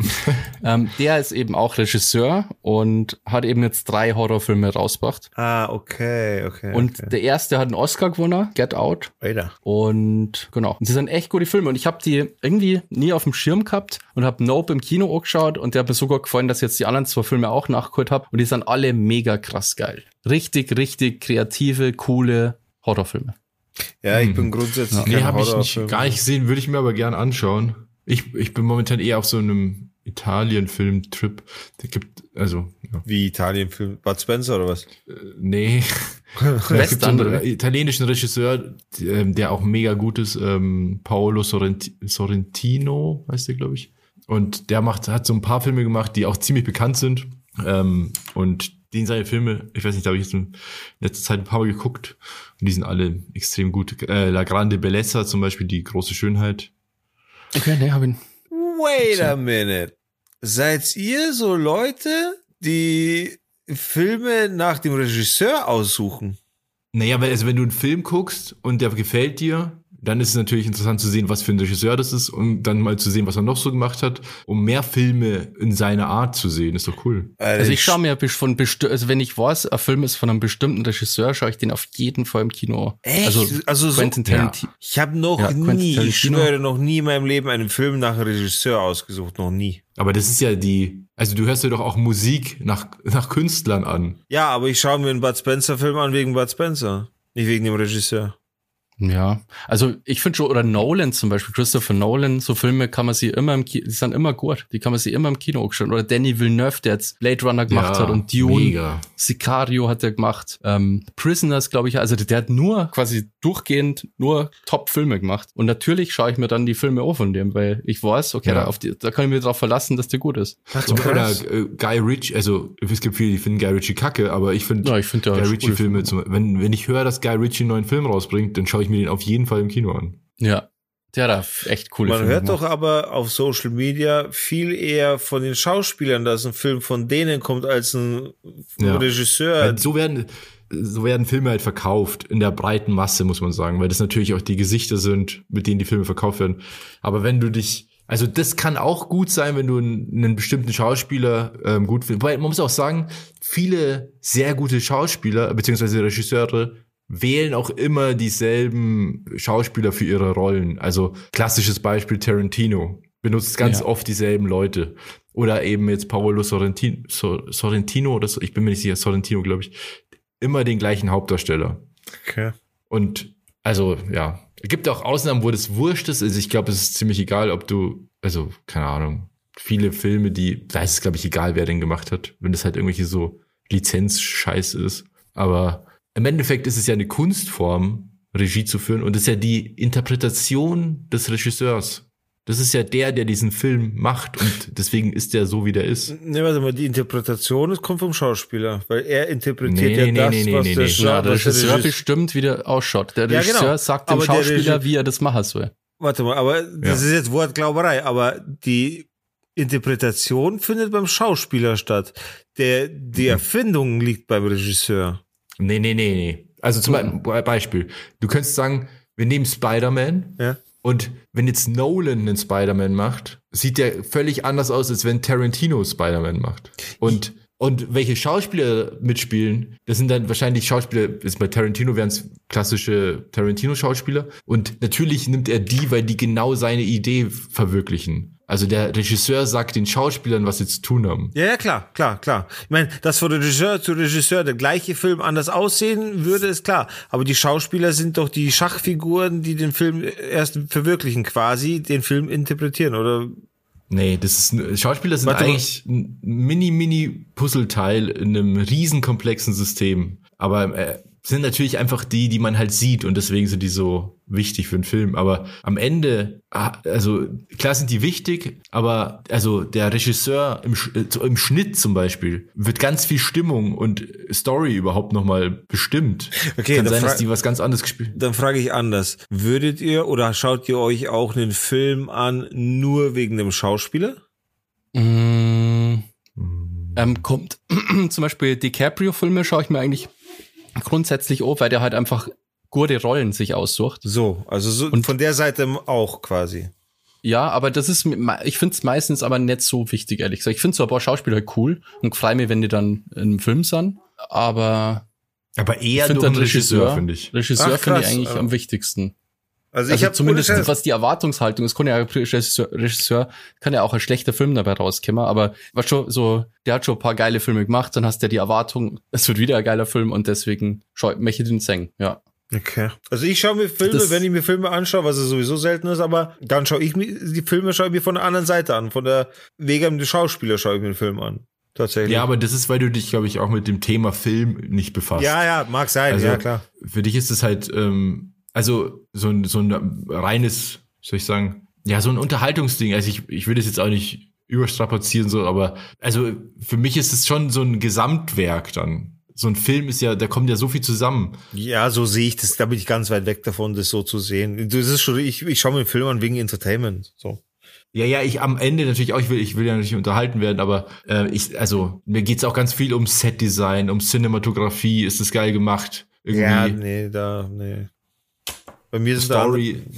[LAUGHS] ähm, der ist eben auch Regisseur und hat eben jetzt drei Horrorfilme rausgebracht. Ah, okay, okay. Und okay. der erste hat einen Oscar gewonnen, Get Out. Alter. Und genau, und sie sind echt gute Filme. Und ich habe die irgendwie nie auf dem Schirm gehabt und habe Nope im Kino angeschaut und der hat mir sogar gefallen, dass ich jetzt die anderen zwei Filme auch nachgeholt habe. Und die sind alle mega krass geil. Richtig, richtig kreative, coole Horrorfilme. Ja, ich Mhm. bin grundsätzlich Nee, habe ich nicht, gar nicht gesehen, würde ich mir aber gern anschauen. Ich, ich bin momentan eher auf so einem Italien-Film-Trip. Der gibt, also, ja, Wie Italienfilm. Bud Spencer oder was? nee. es gibt so einen italienischen Regisseur, ähm, der auch mega gut ist, ähm, Paolo Sorrenti Sorrentino, heißt der, glaube ich. Und der macht, hat so ein paar Filme gemacht, die auch ziemlich bekannt sind. Ähm, und den seine Filme, ich weiß nicht, da habe ich jetzt in letzter Zeit ein paar Mal geguckt und die sind alle extrem gut. Äh, La Grande Bellezza zum Beispiel, die große Schönheit. Okay, nee, hab ihn. Wait a minute. Seid ihr so Leute, die Filme nach dem Regisseur aussuchen? Naja, weil also wenn du einen Film guckst und der gefällt dir, dann ist es natürlich interessant zu sehen, was für ein Regisseur das ist und dann mal zu sehen, was er noch so gemacht hat, um mehr Filme in seiner Art zu sehen. Ist doch cool. Also ich schaue mir von also wenn ich weiß, ein Film ist von einem bestimmten Regisseur, schaue ich den auf jeden Fall im Kino. Echt? Also, Also so- Quentin Tarantino. Ich habe noch Ja, nie, ich schwöre, noch nie in meinem Leben einen Film nach einem Regisseur ausgesucht. Noch nie. Aber das ist ja die, also du hörst dir doch auch Musik nach, nach Künstlern an. Ja, aber ich schaue mir einen Bud Spencer-Film an wegen Bud Spencer. Nicht wegen dem Regisseur. Ja, also ich finde schon, oder Nolan zum Beispiel, Christopher Nolan, so Filme kann man sie immer im Kino, die sind immer gut, die kann man sie immer im Kino anschauen. Oder Danny Villeneuve, der jetzt Blade Runner gemacht Ja, hat und Dune, Mega. Sicario hat er gemacht, ähm, Prisoners, glaube ich, also der, der hat nur quasi durchgehend nur Top-Filme gemacht. Und natürlich schaue ich mir dann die Filme auch von dem, weil ich weiß, okay, Ja. da, auf die, da kann ich mir darauf verlassen, dass der gut ist. Ach, Oder krass. äh, Guy Ritchie, also es gibt viele, die finden Guy Ritchie kacke, aber ich finde Ja, ich finde Guy der Ritchie Filme, zum, wenn, wenn ich höre, dass Guy Ritchie einen neuen Film rausbringt, dann schaue ich mir den auf jeden Fall im Kino an. Ja, der da echt coole Man Filme hört doch aber auf Social Media viel eher von den Schauspielern, dass ein Film von denen kommt, als ein Ja. Regisseur. Weil so werden, so werden Filme halt verkauft, in der breiten Masse, muss man sagen, weil das natürlich auch die Gesichter sind, mit denen die Filme verkauft werden. Aber wenn du dich, also das kann auch gut sein, wenn du einen, einen bestimmten Schauspieler ähm, gut findest. Weil man muss auch sagen, viele sehr gute Schauspieler, beziehungsweise Regisseure, wählen auch immer dieselben Schauspieler für ihre Rollen. Also klassisches Beispiel Tarantino benutzt ganz Ja. oft dieselben Leute. Oder eben jetzt Paolo Sorrentino, Sor- Sorrentino oder so, ich bin mir nicht sicher, Sorrentino, glaube ich, immer den gleichen Hauptdarsteller. Okay. Und also, ja, es gibt auch Ausnahmen, wo das wurscht ist. Also ich glaube, es ist ziemlich egal, ob du, also, keine Ahnung, viele Filme, die, da ist es, glaube ich, egal, wer den gemacht hat, wenn das halt irgendwelche so Lizenzscheiß ist. Aber im Endeffekt ist es ja eine Kunstform, Regie zu führen und das ist ja die Interpretation des Regisseurs. Das ist ja der, der diesen Film macht und deswegen ist der so, wie der ist. Ne, warte mal, die Interpretation, das kommt vom Schauspieler, weil er interpretiert Nee, ja nee, das, nee, nee, was nee, der, nee. Schau- Ja, der was der Regisseur Regisseur bestimmt, wie der ausschaut. Der Ja, genau. Regisseur sagt dem Aber der Schauspieler, wie er das machen soll. Warte mal, aber das ist jetzt Wortglauberei, aber die Interpretation findet beim Schauspieler statt. Der, die Mhm. Erfindung liegt beim Regisseur. Nee, nee, nee, nee. Also zum Be- Beispiel, du könntest sagen, wir nehmen Spider-Man Ja. und wenn jetzt Nolan einen Spider-Man macht, sieht der völlig anders aus, als wenn Tarantino Spider-Man macht. Und, und welche Schauspieler mitspielen, das sind dann wahrscheinlich Schauspieler, jetzt bei Tarantino wären es klassische Tarantino-Schauspieler. Und natürlich nimmt er die, weil die genau seine Idee verwirklichen. Also der Regisseur sagt den Schauspielern, was sie zu tun haben. Ja, ja, klar, klar, klar. Ich meine, dass von Regisseur zu Regisseur der gleiche Film anders aussehen würde, ist klar. Aber die Schauspieler sind doch die Schachfiguren, die den Film erst verwirklichen, quasi den Film interpretieren, oder? Nee, das ist Schauspieler sind Warte eigentlich ein mini mini Puzzleteil in einem riesen komplexen System, aber äh, sind natürlich einfach die, die man halt sieht und deswegen sind die so wichtig für einen Film, aber am Ende ah, also klar sind die wichtig, aber also der Regisseur im, äh, im Schnitt zum Beispiel wird ganz viel Stimmung und Story überhaupt noch mal bestimmt. Okay, Kann dann sein, dass die was ganz anderes gespielt. Dann frage ich anders. Würdet ihr oder schaut ihr euch auch einen Film an, nur wegen dem Schauspieler? Mm, ähm, kommt [CLEARS THROAT] zum Beispiel DiCaprio-Filme schaue ich mir eigentlich grundsätzlich an, weil der halt einfach gute Rollen sich aussucht. So, also so Und- von der Seite auch quasi. Ja, aber das ist, ich finde es meistens aber nicht so wichtig, ehrlich gesagt. Ich finde so ein paar Schauspieler halt cool und freue mich, wenn die dann im Film sind. Aber Aber eher den Regisseur, Regisseur, finde ich. Regisseur Ach, finde ich eigentlich ja. am wichtigsten. Also, Also ich habe zumindest was die Erwartungshaltung ist, kann ja Regisseur, Regisseur kann ja auch ein schlechter Film dabei rauskommen, aber was schon so, der hat schon ein paar geile Filme gemacht, dann hast du ja die Erwartung, [LAUGHS] es wird wieder ein geiler Film und deswegen schau, möchte ich den singen, ja. Okay. Also ich schaue mir Filme, Das- wenn ich mir Filme anschaue, was ja sowieso selten ist, aber dann schaue ich mir die Filme schaue ich mir von der anderen Seite an, von der wegen dem Schauspieler schaue ich mir den Film an. Tatsächlich. Ja, aber das ist, weil du dich, glaube ich, auch mit dem Thema Film nicht befasst. ja, ja, mag sein, Also, ja klar. Für dich ist es halt, ähm, also so ein, so ein reines, soll ich sagen, ja, so ein Unterhaltungsding. Also ich, ich will das jetzt auch nicht überstrapazieren, so, aber also für mich ist es schon so ein Gesamtwerk dann. So ein Film ist ja, da kommt ja so viel zusammen. Ja, so sehe ich das. Da bin ich ganz weit weg davon, das so zu sehen. Das ist schon, ich, ich schaue mir den Film an wegen Entertainment. So. Ja, ja, ich am Ende natürlich auch, ich will, ich will ja natürlich unterhalten werden, aber äh, ich, also mir geht's auch ganz viel um Setdesign, um Cinematografie, ist das geil gemacht. Irgendwie. Ja, nee, da, nee. Bei mir ist Story. Da,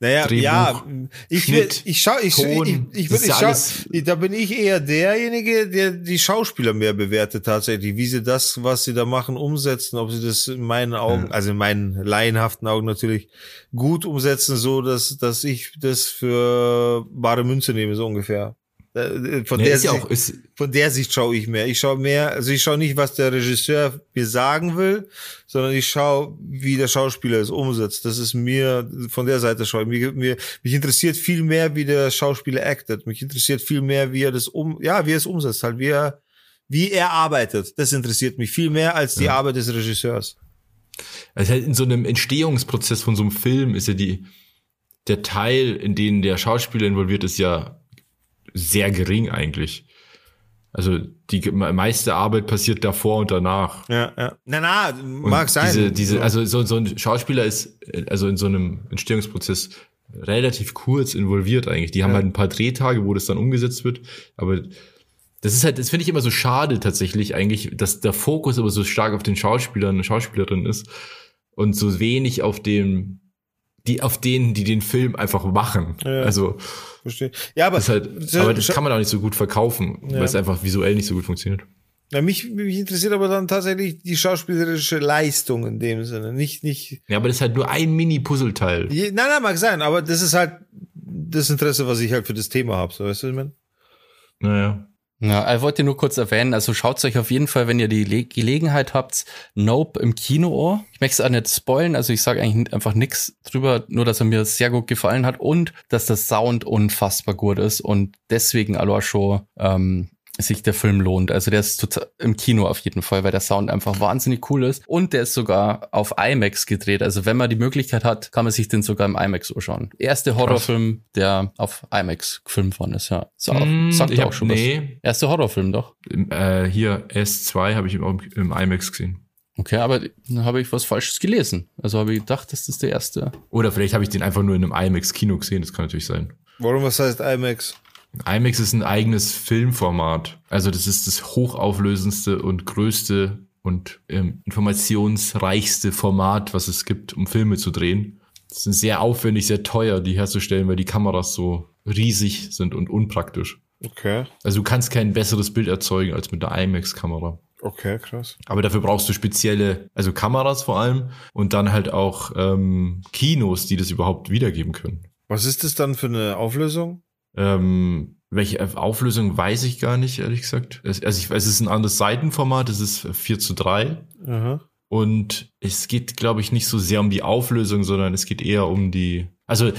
naja, Drehbuch, ja, ich, Schnitt, ich schau, ich, Ton, ich, ich, ich, ja schau, da bin ich eher derjenige, der die Schauspieler mehr bewertet tatsächlich, wie sie das, was sie da machen, umsetzen, ob sie das in meinen Augen, Ja. also in meinen laienhaften Augen natürlich gut umsetzen, so dass, dass ich das für bare Münze nehme, so ungefähr. Äh, Von Nee, der Sicht- auch, von der Sicht schaue ich mehr. Ich schaue mehr, also ich schaue nicht, was der Regisseur mir sagen will, sondern ich schaue, wie der Schauspieler es umsetzt. Das ist mir, von der Seite schaue ich. Mir, mir, mich interessiert viel mehr, wie der Schauspieler actet. Mich interessiert viel mehr, wie er das um, ja, wie er es umsetzt, halt, wie er, wie er arbeitet. Das interessiert mich viel mehr als die Ja. Arbeit des Regisseurs. Also halt in so einem Entstehungsprozess von so einem Film ist ja die, der Teil, in den der Schauspieler involviert ist, ja sehr gering eigentlich. Also die me- meiste Arbeit passiert davor und danach. Ja, ja. Na, na, Und mag sein. Diese, diese, also so, so ein Schauspieler ist äh, also in so einem Entstehungsprozess relativ kurz involviert eigentlich. Die haben Ja. halt ein paar Drehtage, wo das dann umgesetzt wird, aber das ist halt, das finde ich immer so schade tatsächlich eigentlich, dass der Fokus aber so stark auf den Schauspielern und Schauspielerinnen ist und so wenig auf dem, die, auf denen, die den Film einfach machen. Ja. Also, Verstehe. Ja, aber, halt, aber das kann man auch nicht so gut verkaufen, Ja. weil es einfach visuell nicht so gut funktioniert. na, mich, mich interessiert aber dann tatsächlich die schauspielerische Leistung in dem Sinne. Nicht, nicht, Ja, aber das ist halt nur ein Mini-Puzzleteil. Nein, nein, mag sein, aber das ist halt das Interesse, was ich halt für das Thema habe. So, weißt du, was ich meine? Naja. Ja, ich wollte nur kurz erwähnen, also schaut euch auf jeden Fall, wenn ihr die Le Gelegenheit habt, Nope im Kino. Ich möchte es auch nicht spoilen, also ich sage eigentlich einfach nichts drüber, nur dass er mir sehr gut gefallen hat und dass der Sound unfassbar gut ist und deswegen allein schon ähm, sich der Film lohnt. Also der ist total im Kino auf jeden Fall, weil der Sound einfach wahnsinnig cool ist und der ist sogar auf IMAX gedreht. Also wenn man die Möglichkeit hat, kann man sich den sogar im IMAX anschauen. Erste Horrorfilm, der auf IMAX gefilmt worden ist, ja. So, Mm, sagt ich auch hab- schon was. nee, Erster Horrorfilm doch. Im, äh, hier S2 habe ich im, im IMAX gesehen. Okay, aber dann habe ich was Falsches gelesen. Also habe ich gedacht, das ist der erste. Oder vielleicht habe ich den einfach nur in einem IMAX-Kino gesehen, das kann natürlich sein. Warum, was heißt IMAX? IMAX ist ein eigenes Filmformat. Also das ist das hochauflösendste und größte und ähm, informationsreichste Format, was es gibt, um Filme zu drehen. Das ist sehr aufwendig, sehr teuer, die herzustellen, weil die Kameras so riesig sind und unpraktisch. Okay, Also du kannst kein besseres Bild erzeugen als mit der IMAX-Kamera. okay, krass. Aber dafür brauchst du spezielle, also Kameras vor allem und dann halt auch ähm, Kinos, die das überhaupt wiedergeben können. Was ist das dann für eine Auflösung? Ähm, welche Auflösung weiß ich gar nicht, ehrlich gesagt. Es, also ich, es ist ein anderes Seitenformat, es ist 4 zu 3. Aha. Und es geht, glaube ich, nicht so sehr um die Auflösung, sondern es geht eher um die. Also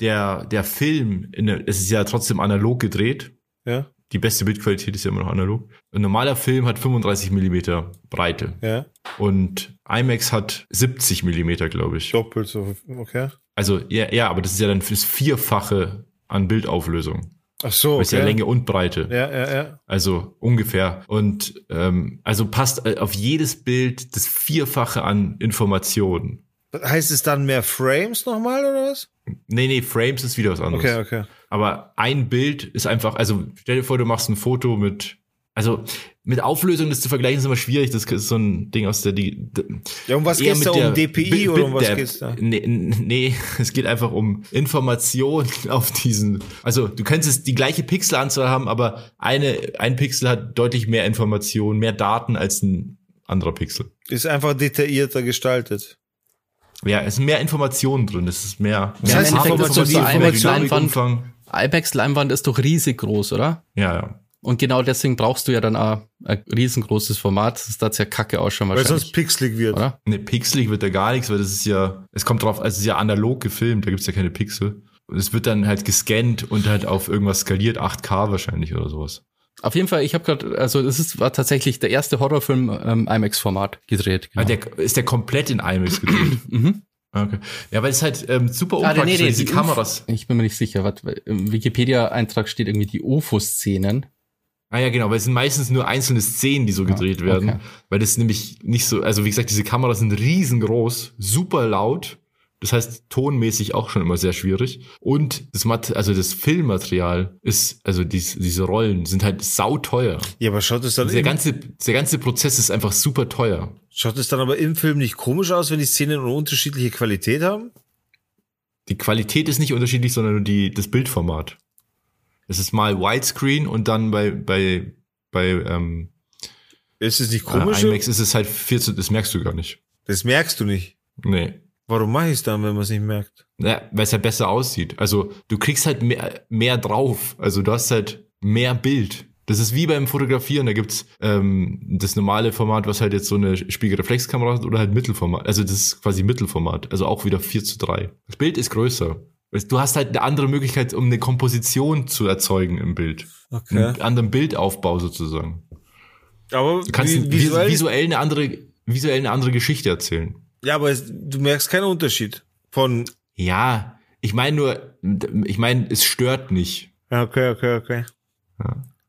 der, der Film, der, es ist ja trotzdem analog gedreht. Ja, Die beste Bildqualität ist ja immer noch analog. Ein normaler Film hat 35 Millimeter Breite. ja. Und IMAX hat 70 Millimeter, glaube ich. Doppelt so, okay. Also, ja, ja, aber das ist ja dann das Vierfache an Bildauflösung. Ach so, Das ist ja okay. Länge und Breite. Ja, ja, ja. Also ungefähr. Und ähm, also passt äh, auf jedes Bild das Vierfache an Informationen. Heißt es dann mehr Frames nochmal oder was? Nee, nee, Frames ist wieder was anderes. Okay, okay. Aber ein Bild ist einfach, also stell dir vor, du machst ein Foto mit, also mit Auflösung, das zu vergleichen, ist immer schwierig. Das ist so ein Ding aus der, die, Ja, um was geht's da? Um DPI Bi- oder um was der- geht's da? Nee, nee, [LAUGHS] es geht einfach um Information [LAUGHS] auf diesen. Also du könntest es die gleiche Pixelanzahl haben, aber eine, ein Pixel hat deutlich mehr Information, mehr Daten als ein anderer Pixel. Ist einfach detaillierter gestaltet. Ja, es sind mehr Informationen drin. Es ist mehr. Das mehr heißt, Farbe- Information- Information- die Information- Dynamikumfang. IMAX-Leinwand ist doch riesig groß, oder? Ja, ja. Und genau deswegen brauchst du ja dann auch ein riesengroßes Format. Das ist ja kacke ausschauen Weil wahrscheinlich. sonst pixelig wird. oder? Ne, pixelig wird da gar nichts, weil das ist ja, es kommt drauf, also es ist ja analog gefilmt, da gibt's ja keine Pixel. Und es wird dann halt gescannt und halt auf irgendwas skaliert, 8K wahrscheinlich oder sowas. Auf jeden Fall, ich habe gerade, also das ist, war tatsächlich der erste Horrorfilm ähm, IMAX-Format gedreht. Ah, Genau. der, ist der komplett in IMAX gedreht? [CLEARS THROAT] mhm. Okay. Ja, weil es halt ähm, super Ah, unpraktisch nee, nee, weil diese die Kameras. Ich bin mir nicht sicher. Was, Im Wikipedia-Eintrag steht irgendwie die UFO-Szenen. Ah ja, genau, weil es sind meistens nur einzelne Szenen, die so gedreht okay. werden. Weil das nämlich nicht so, also wie gesagt, diese Kameras sind riesengroß, super laut. Das heißt, tonmäßig auch schon immer sehr schwierig. Und das Mat also das Filmmaterial ist, also dies, diese Rollen sind halt sauteuer. Ja, aber schaut es dann, Der ganze, der ganze Prozess ist einfach super teuer. schaut es dann aber im Film nicht komisch aus, wenn die Szenen eine unterschiedliche Qualität haben? Die Qualität ist nicht unterschiedlich, sondern nur die, das Bildformat. Es ist mal Widescreen und dann bei, bei, bei ähm, Ist es nicht äh, komisch? IMAX ist es halt 14, das merkst du gar nicht. das merkst du nicht. Nee. Warum mache ich es dann, wenn man es nicht merkt? Ja, weil es halt besser aussieht. Also du kriegst halt mehr, mehr drauf. Also du hast halt mehr Bild. Das ist wie beim Fotografieren. Da gibt's ähm, das normale Format, was halt jetzt so eine Spiegelreflexkamera hat oder halt Mittelformat. Also das ist quasi Mittelformat. Also auch wieder 4 zu 3. Das Bild ist größer. Du hast halt eine andere Möglichkeit, um eine Komposition zu erzeugen im Bild. Okay. Einen anderen Bildaufbau sozusagen. Aber Du kannst vi- visuell, visuell eine andere, visuell eine andere Geschichte erzählen. ja, aber es, du merkst keinen Unterschied von. Ja, ich meine nur, ich meine, es stört nicht. Ja, okay, okay, okay.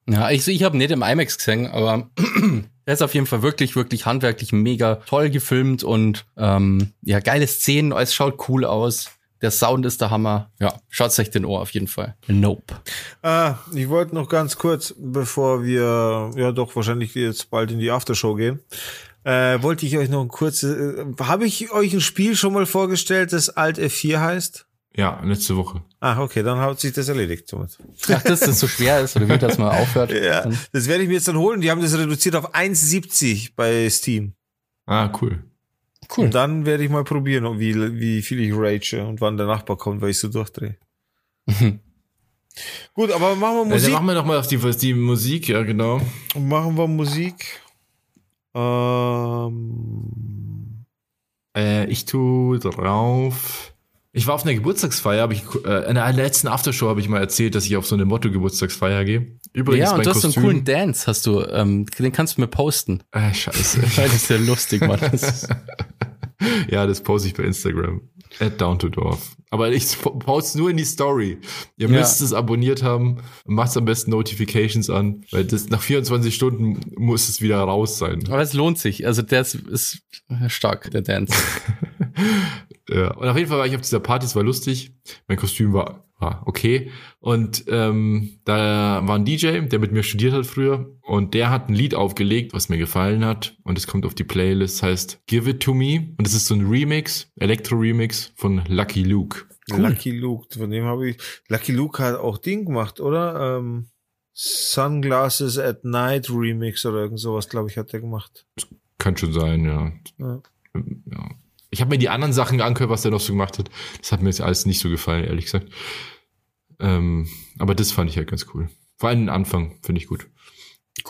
Ja, ich, ich habe nicht im IMAX gesehen, aber [CLEARS THROAT] er ist auf jeden Fall wirklich, wirklich handwerklich mega toll gefilmt und ähm, ja, geile Szenen, es schaut cool aus. Der Sound ist der Hammer. Ja, schaut's euch den Ohr auf jeden Fall. Nope. Ah, ich wollte noch ganz kurz, bevor wir ja doch wahrscheinlich jetzt bald in die Aftershow gehen, äh, wollte ich euch noch ein kurzes. Äh, Habe ich euch ein Spiel schon mal vorgestellt, das Alt F4 heißt? Ja, letzte Woche. Ah, okay, dann hat sich das erledigt somit. Ach, dass das so schwer ist oder wie das mal aufhört. [LAUGHS] Ja, das werde ich mir jetzt dann holen. Die haben das reduziert auf 1,70 bei Steam. Ah, cool. Cool. Und dann werde ich mal probieren, wie, wie viel ich rage und wann der Nachbar kommt, weil ich so durchdrehe. [LAUGHS] Gut, aber machen wir Also Musik. machen wir noch mal auf die, auf die Musik, ja genau. machen wir Musik. Ähm, Äh, ich tu drauf. Ich war auf einer Geburtstagsfeier, habe ich äh, in der letzten Aftershow habe ich mal erzählt, dass ich auf so eine Motto Geburtstagsfeier gehe. Übrigens ja, und mein du hast so einen coolen Dance, hast du, ähm, den kannst du mir posten. äh, scheiße. [LAUGHS] Das ist ja lustig, Mann. Das [LAUGHS] ist, ja, das poste ich bei Instagram. At down to Dorf. Aber ich po- poste nur in die Story. Ihr Ja. müsst es abonniert haben. Macht am besten Notifications an, weil das nach 24 Stunden muss es wieder raus sein. aber es lohnt sich. Also der ist, ist stark, der Dance. [LAUGHS] Ja, und auf jeden Fall war ich auf dieser Party, es war lustig. Mein Kostüm war, war okay. Und ähm, da war ein DJ, der mit mir studiert hat früher. Und der hat ein Lied aufgelegt, was mir gefallen hat. Und es kommt auf die Playlist, heißt Give It To Me. Und es ist so ein Remix, Elektro-Remix von Lucky Luke. Lucky Luke, von dem habe ich. Lucky Luke hat auch Ding gemacht, oder? Ähm, Sunglasses at Night Remix oder irgend sowas, glaube ich, hat der gemacht. Kann schon sein, ja. Ja. ja. Ich habe mir die anderen Sachen angehört, was der noch so gemacht hat. Das hat mir jetzt alles nicht so gefallen, ehrlich gesagt. Ähm, aber das fand ich halt ganz cool. Vor allem den Anfang finde ich gut.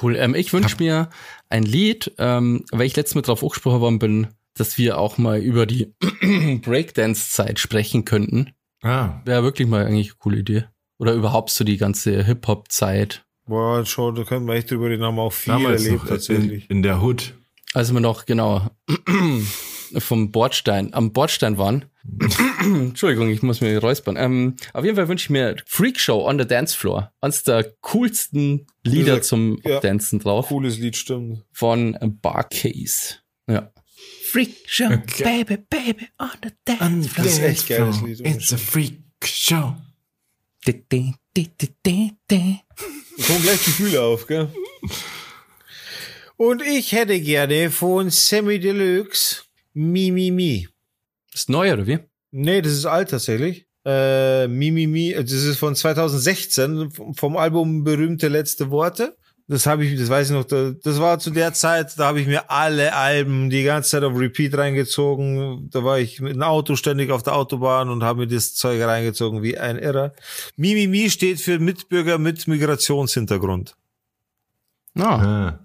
Cool. Ähm, ich wünsche mir ein Lied, ähm, weil ich letztes Mal drauf angesprochen worden bin, dass wir auch mal über die [CLEARS THROAT] Breakdance-Zeit sprechen könnten. Ah, Wäre wirklich mal eigentlich eine coole Idee. Oder überhaupt so die ganze Hip-Hop-Zeit. Boah, schon, da können wir echt drüber reden, haben auch viel damals erlebt tatsächlich. in, in der Hood. Als wir noch, genau, [CLEARS THROAT] vom Bordstein, am Bordstein waren. [CLEARS THROAT] Entschuldigung, ich muss mir räuspern. Ähm, auf jeden Fall wünsche ich mir Freak Show on the Dance Floor. Eines der coolsten Lieder Ja, zum ja. Dancen drauf. Cooles Lied, stimmt. Von Barcase. Ja. Freak Show, Okay. baby, baby, on the dance floor. Das ist echt geiles Lied. It's a freak show. Di, di, di, di, di, kommen gleich Gefühle auf, gell? [LAUGHS] Und ich hätte gerne von Sammy Deluxe Mi Mi Mi. Ist neu, oder wie? Nee, das ist alt tatsächlich. Äh, Mi Mi Mi, das ist von 2016 vom- Album Berühmte letzte Worte. Das habe ich, das weiß ich noch, da- das war zu der Zeit, da habe ich mir alle Alben die ganze Zeit auf Repeat reingezogen. Da war ich mit dem Auto ständig auf der Autobahn und habe mir das Zeug reingezogen wie ein Irrer. Mi Mi Mi steht für Mitbürger mit Migrationshintergrund. Ah, Ah.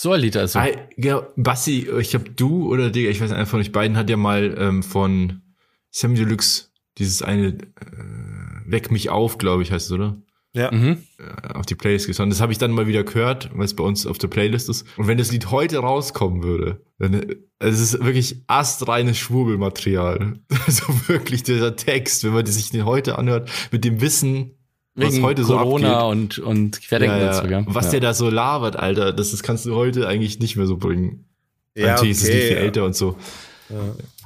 So ein Lied also. Ah, genau, Bassi, ich glaube du oder Digga, ich weiß nicht, einer von euch beiden hat ja mal ähm, von Sammy Deluxe dieses eine äh, Weck mich auf, glaube ich, heißt es, oder? Ja. Mhm. Äh, Auf die Playlist geschaut. Das habe ich dann mal wieder gehört, weil es bei uns auf der Playlist ist. Und wenn das Lied heute rauskommen würde, Dann, es ist wirklich astreines Schwurbelmaterial. [LAUGHS] Also wirklich dieser Text, wenn man sich den heute anhört, mit dem Wissen, was Wegen heute so Corona abgeht. und, und Querdenken Ja, ja. dazu, gell? Was ja. der da so labert, Alter, das, das kannst du heute eigentlich nicht mehr so bringen. Ja, Natürlich ist es nicht viel ja. älter und so.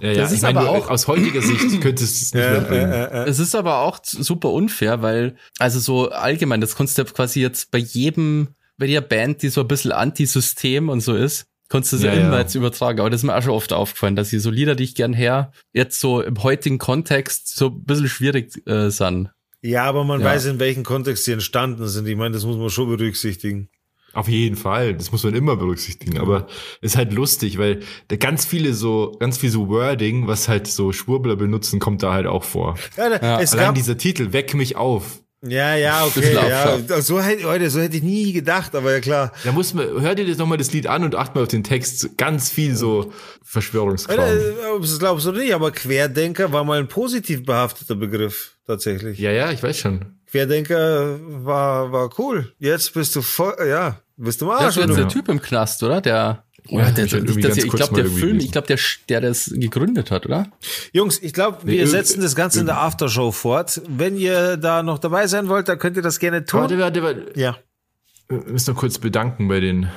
Ja, ja, Das ich ist meine, aber auch- aus heutiger Sicht könntest du es nicht Ja, mehr bringen. Es ist aber auch super unfair, weil, also so allgemein, das ja quasi jetzt bei jedem, bei jeder Band, die so ein bisschen Anti-System und so ist, kannst du das ja, Ja, immer ja. jetzt übertragen. Aber das ist mir auch schon oft aufgefallen, dass die so Lieder, die ich gern her, jetzt so im heutigen Kontext so ein bisschen schwierig äh, sind. Ja, aber man Ja. weiß, in welchem Kontext sie entstanden sind. Ich meine, das muss man schon berücksichtigen. Auf jeden Fall, das muss man immer berücksichtigen. Aber ist halt lustig, weil da ganz viele so, ganz viel so Wording, was halt so Schwurbler benutzen, kommt da halt auch vor. Ja, da- Ja, es Allein gab, dieser Titel, Weck mich auf. Ja, ja, okay, ja. So hätte, so hätte ich nie gedacht, aber ja klar. Da muss man, hör dir das nochmal das Lied an und acht mal auf den Text. Ganz viel so Verschwörungskram. Ob du es glaubst oder nicht, aber Querdenker war mal ein positiv behafteter Begriff, tatsächlich. Ja, ja, ich weiß schon. Querdenker war, war cool. Jetzt bist du voll, ja, bist du Der Arsch. ist jetzt der Typ im Knast, oder? Der, oder hab der, ich das, ich glaube, der Film, ich glaube, der, der das gegründet hat, oder? Jungs, ich glaube, wir Nee, setzen ir- das Ganze in der Aftershow fort. Wenn ihr da noch dabei sein wollt, dann könnt ihr das gerne tun. Warte, warte, warte. Ja. Wir müssen noch kurz bedanken bei den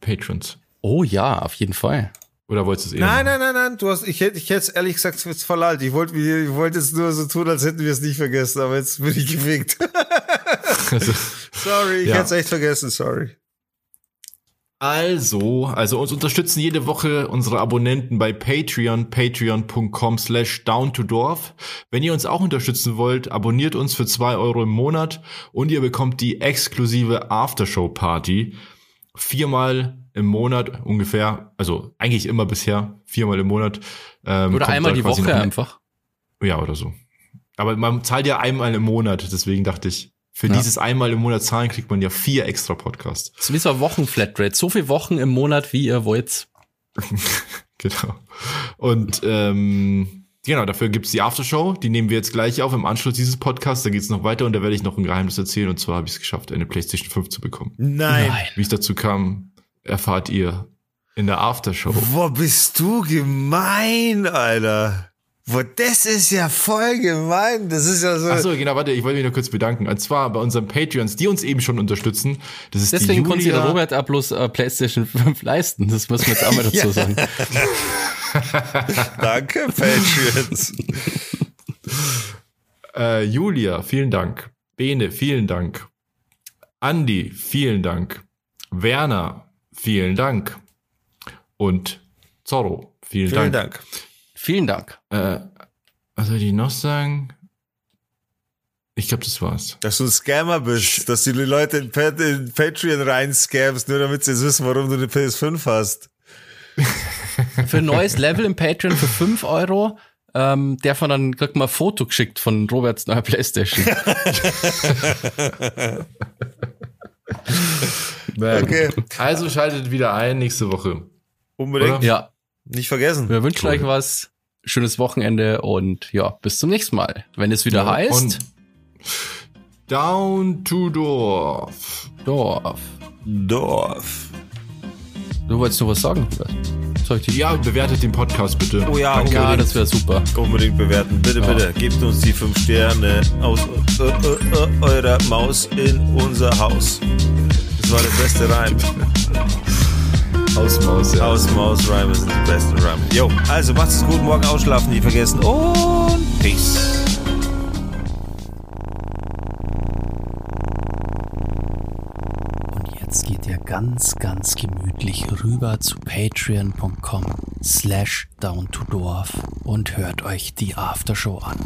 Patrons. Oh ja, auf jeden Fall. Oder wolltest du es eh Nein, nein, nein, nein, du hast, ich hätte, ich hätte es ehrlich gesagt jetzt verlallt. Ich wollte, ich wollte jetzt nur so tun, als hätten wir es nicht vergessen, aber jetzt bin ich gefickt. [LAUGHS] Also, sorry, ich Ja. hätte es echt vergessen, sorry. Also, also uns unterstützen jede Woche unsere Abonnenten bei Patreon, patreon.com slash down to dorf. Wenn ihr uns auch unterstützen wollt, abonniert uns für zwei Euro im Monat und ihr bekommt die exklusive Aftershow-Party. Viermal im Monat ungefähr, also eigentlich immer bisher, viermal im Monat. ähm, Oder einmal die Woche einfach. Ja, oder so. Aber man zahlt ja einmal im Monat, deswegen dachte ich, für Ja. dieses einmal im Monat zahlen kriegt man ja vier extra Podcasts. Das ist eine Wochenflatrate. So viele Wochen im Monat, wie ihr wollt. [LAUGHS] Genau. Und ähm, genau, dafür gibt's die Aftershow. Die nehmen wir jetzt gleich auf im Anschluss dieses Podcasts. Da geht's noch weiter und da werde ich noch ein Geheimnis erzählen. Und zwar habe ich es geschafft, eine PlayStation 5 zu bekommen. Nein. Wie ich dazu kam, erfahrt ihr in der Aftershow. Boah, bist du gemein, Alter. Boah, das ist ja voll gemein. Das ist ja so. Achso, genau, warte, ich wollte mich noch kurz bedanken. Und zwar bei unseren Patreons, die uns eben schon unterstützen. Das ist Deswegen die konnte sich der Julia, Robert auch bloß äh, PlayStation 5 leisten. Das muss man jetzt auch mal [LAUGHS] dazu sagen. Danke, Patriots. äh, Julia, vielen Dank. Bene, vielen Dank. Andi, vielen Dank. Werner, vielen Dank. Und Zorro, vielen, Vielen Dank. Dank. Vielen Dank. Äh, was soll ich noch sagen? Ich glaube, das war's. Dass du ein Scammer bist, dass du die Leute in, Pat in Patreon reinscammst, nur damit sie jetzt wissen, warum du eine PS5 hast. [LAUGHS] Für ein neues Level im Patreon für 5 Euro ähm, der von dann kriegt mal ein Foto geschickt von Roberts neuer Playstation. [LAUGHS] Okay. Also schaltet wieder ein nächste Woche. Unbedingt. Oder? ja, Nicht vergessen. wir wünschen Cool. euch was. Schönes Wochenende und ja, bis zum nächsten Mal. Wenn es wieder Ja, heißt, und Down to Dorf. Dorf. Dorf. Du wolltest noch was sagen? Soll ich dich? Ja, bewertet den Podcast bitte. Oh ja, ja, unbedingt, das wäre super. unbedingt bewerten. Bitte, Ja. bitte. Gebt uns die fünf Sterne aus äh, äh, äh, eurer Maus in unser Haus. Das war der beste Reim. Hausmaus, ja. Haus, Maus, Reime sind die besten Reime. Jo, also macht's es gut. Morgen ausschlafen nicht vergessen. Und Peace. Und jetzt geht ihr ganz, ganz gemütlich rüber zu patreon.com slash down to dorf und hört euch die Aftershow an.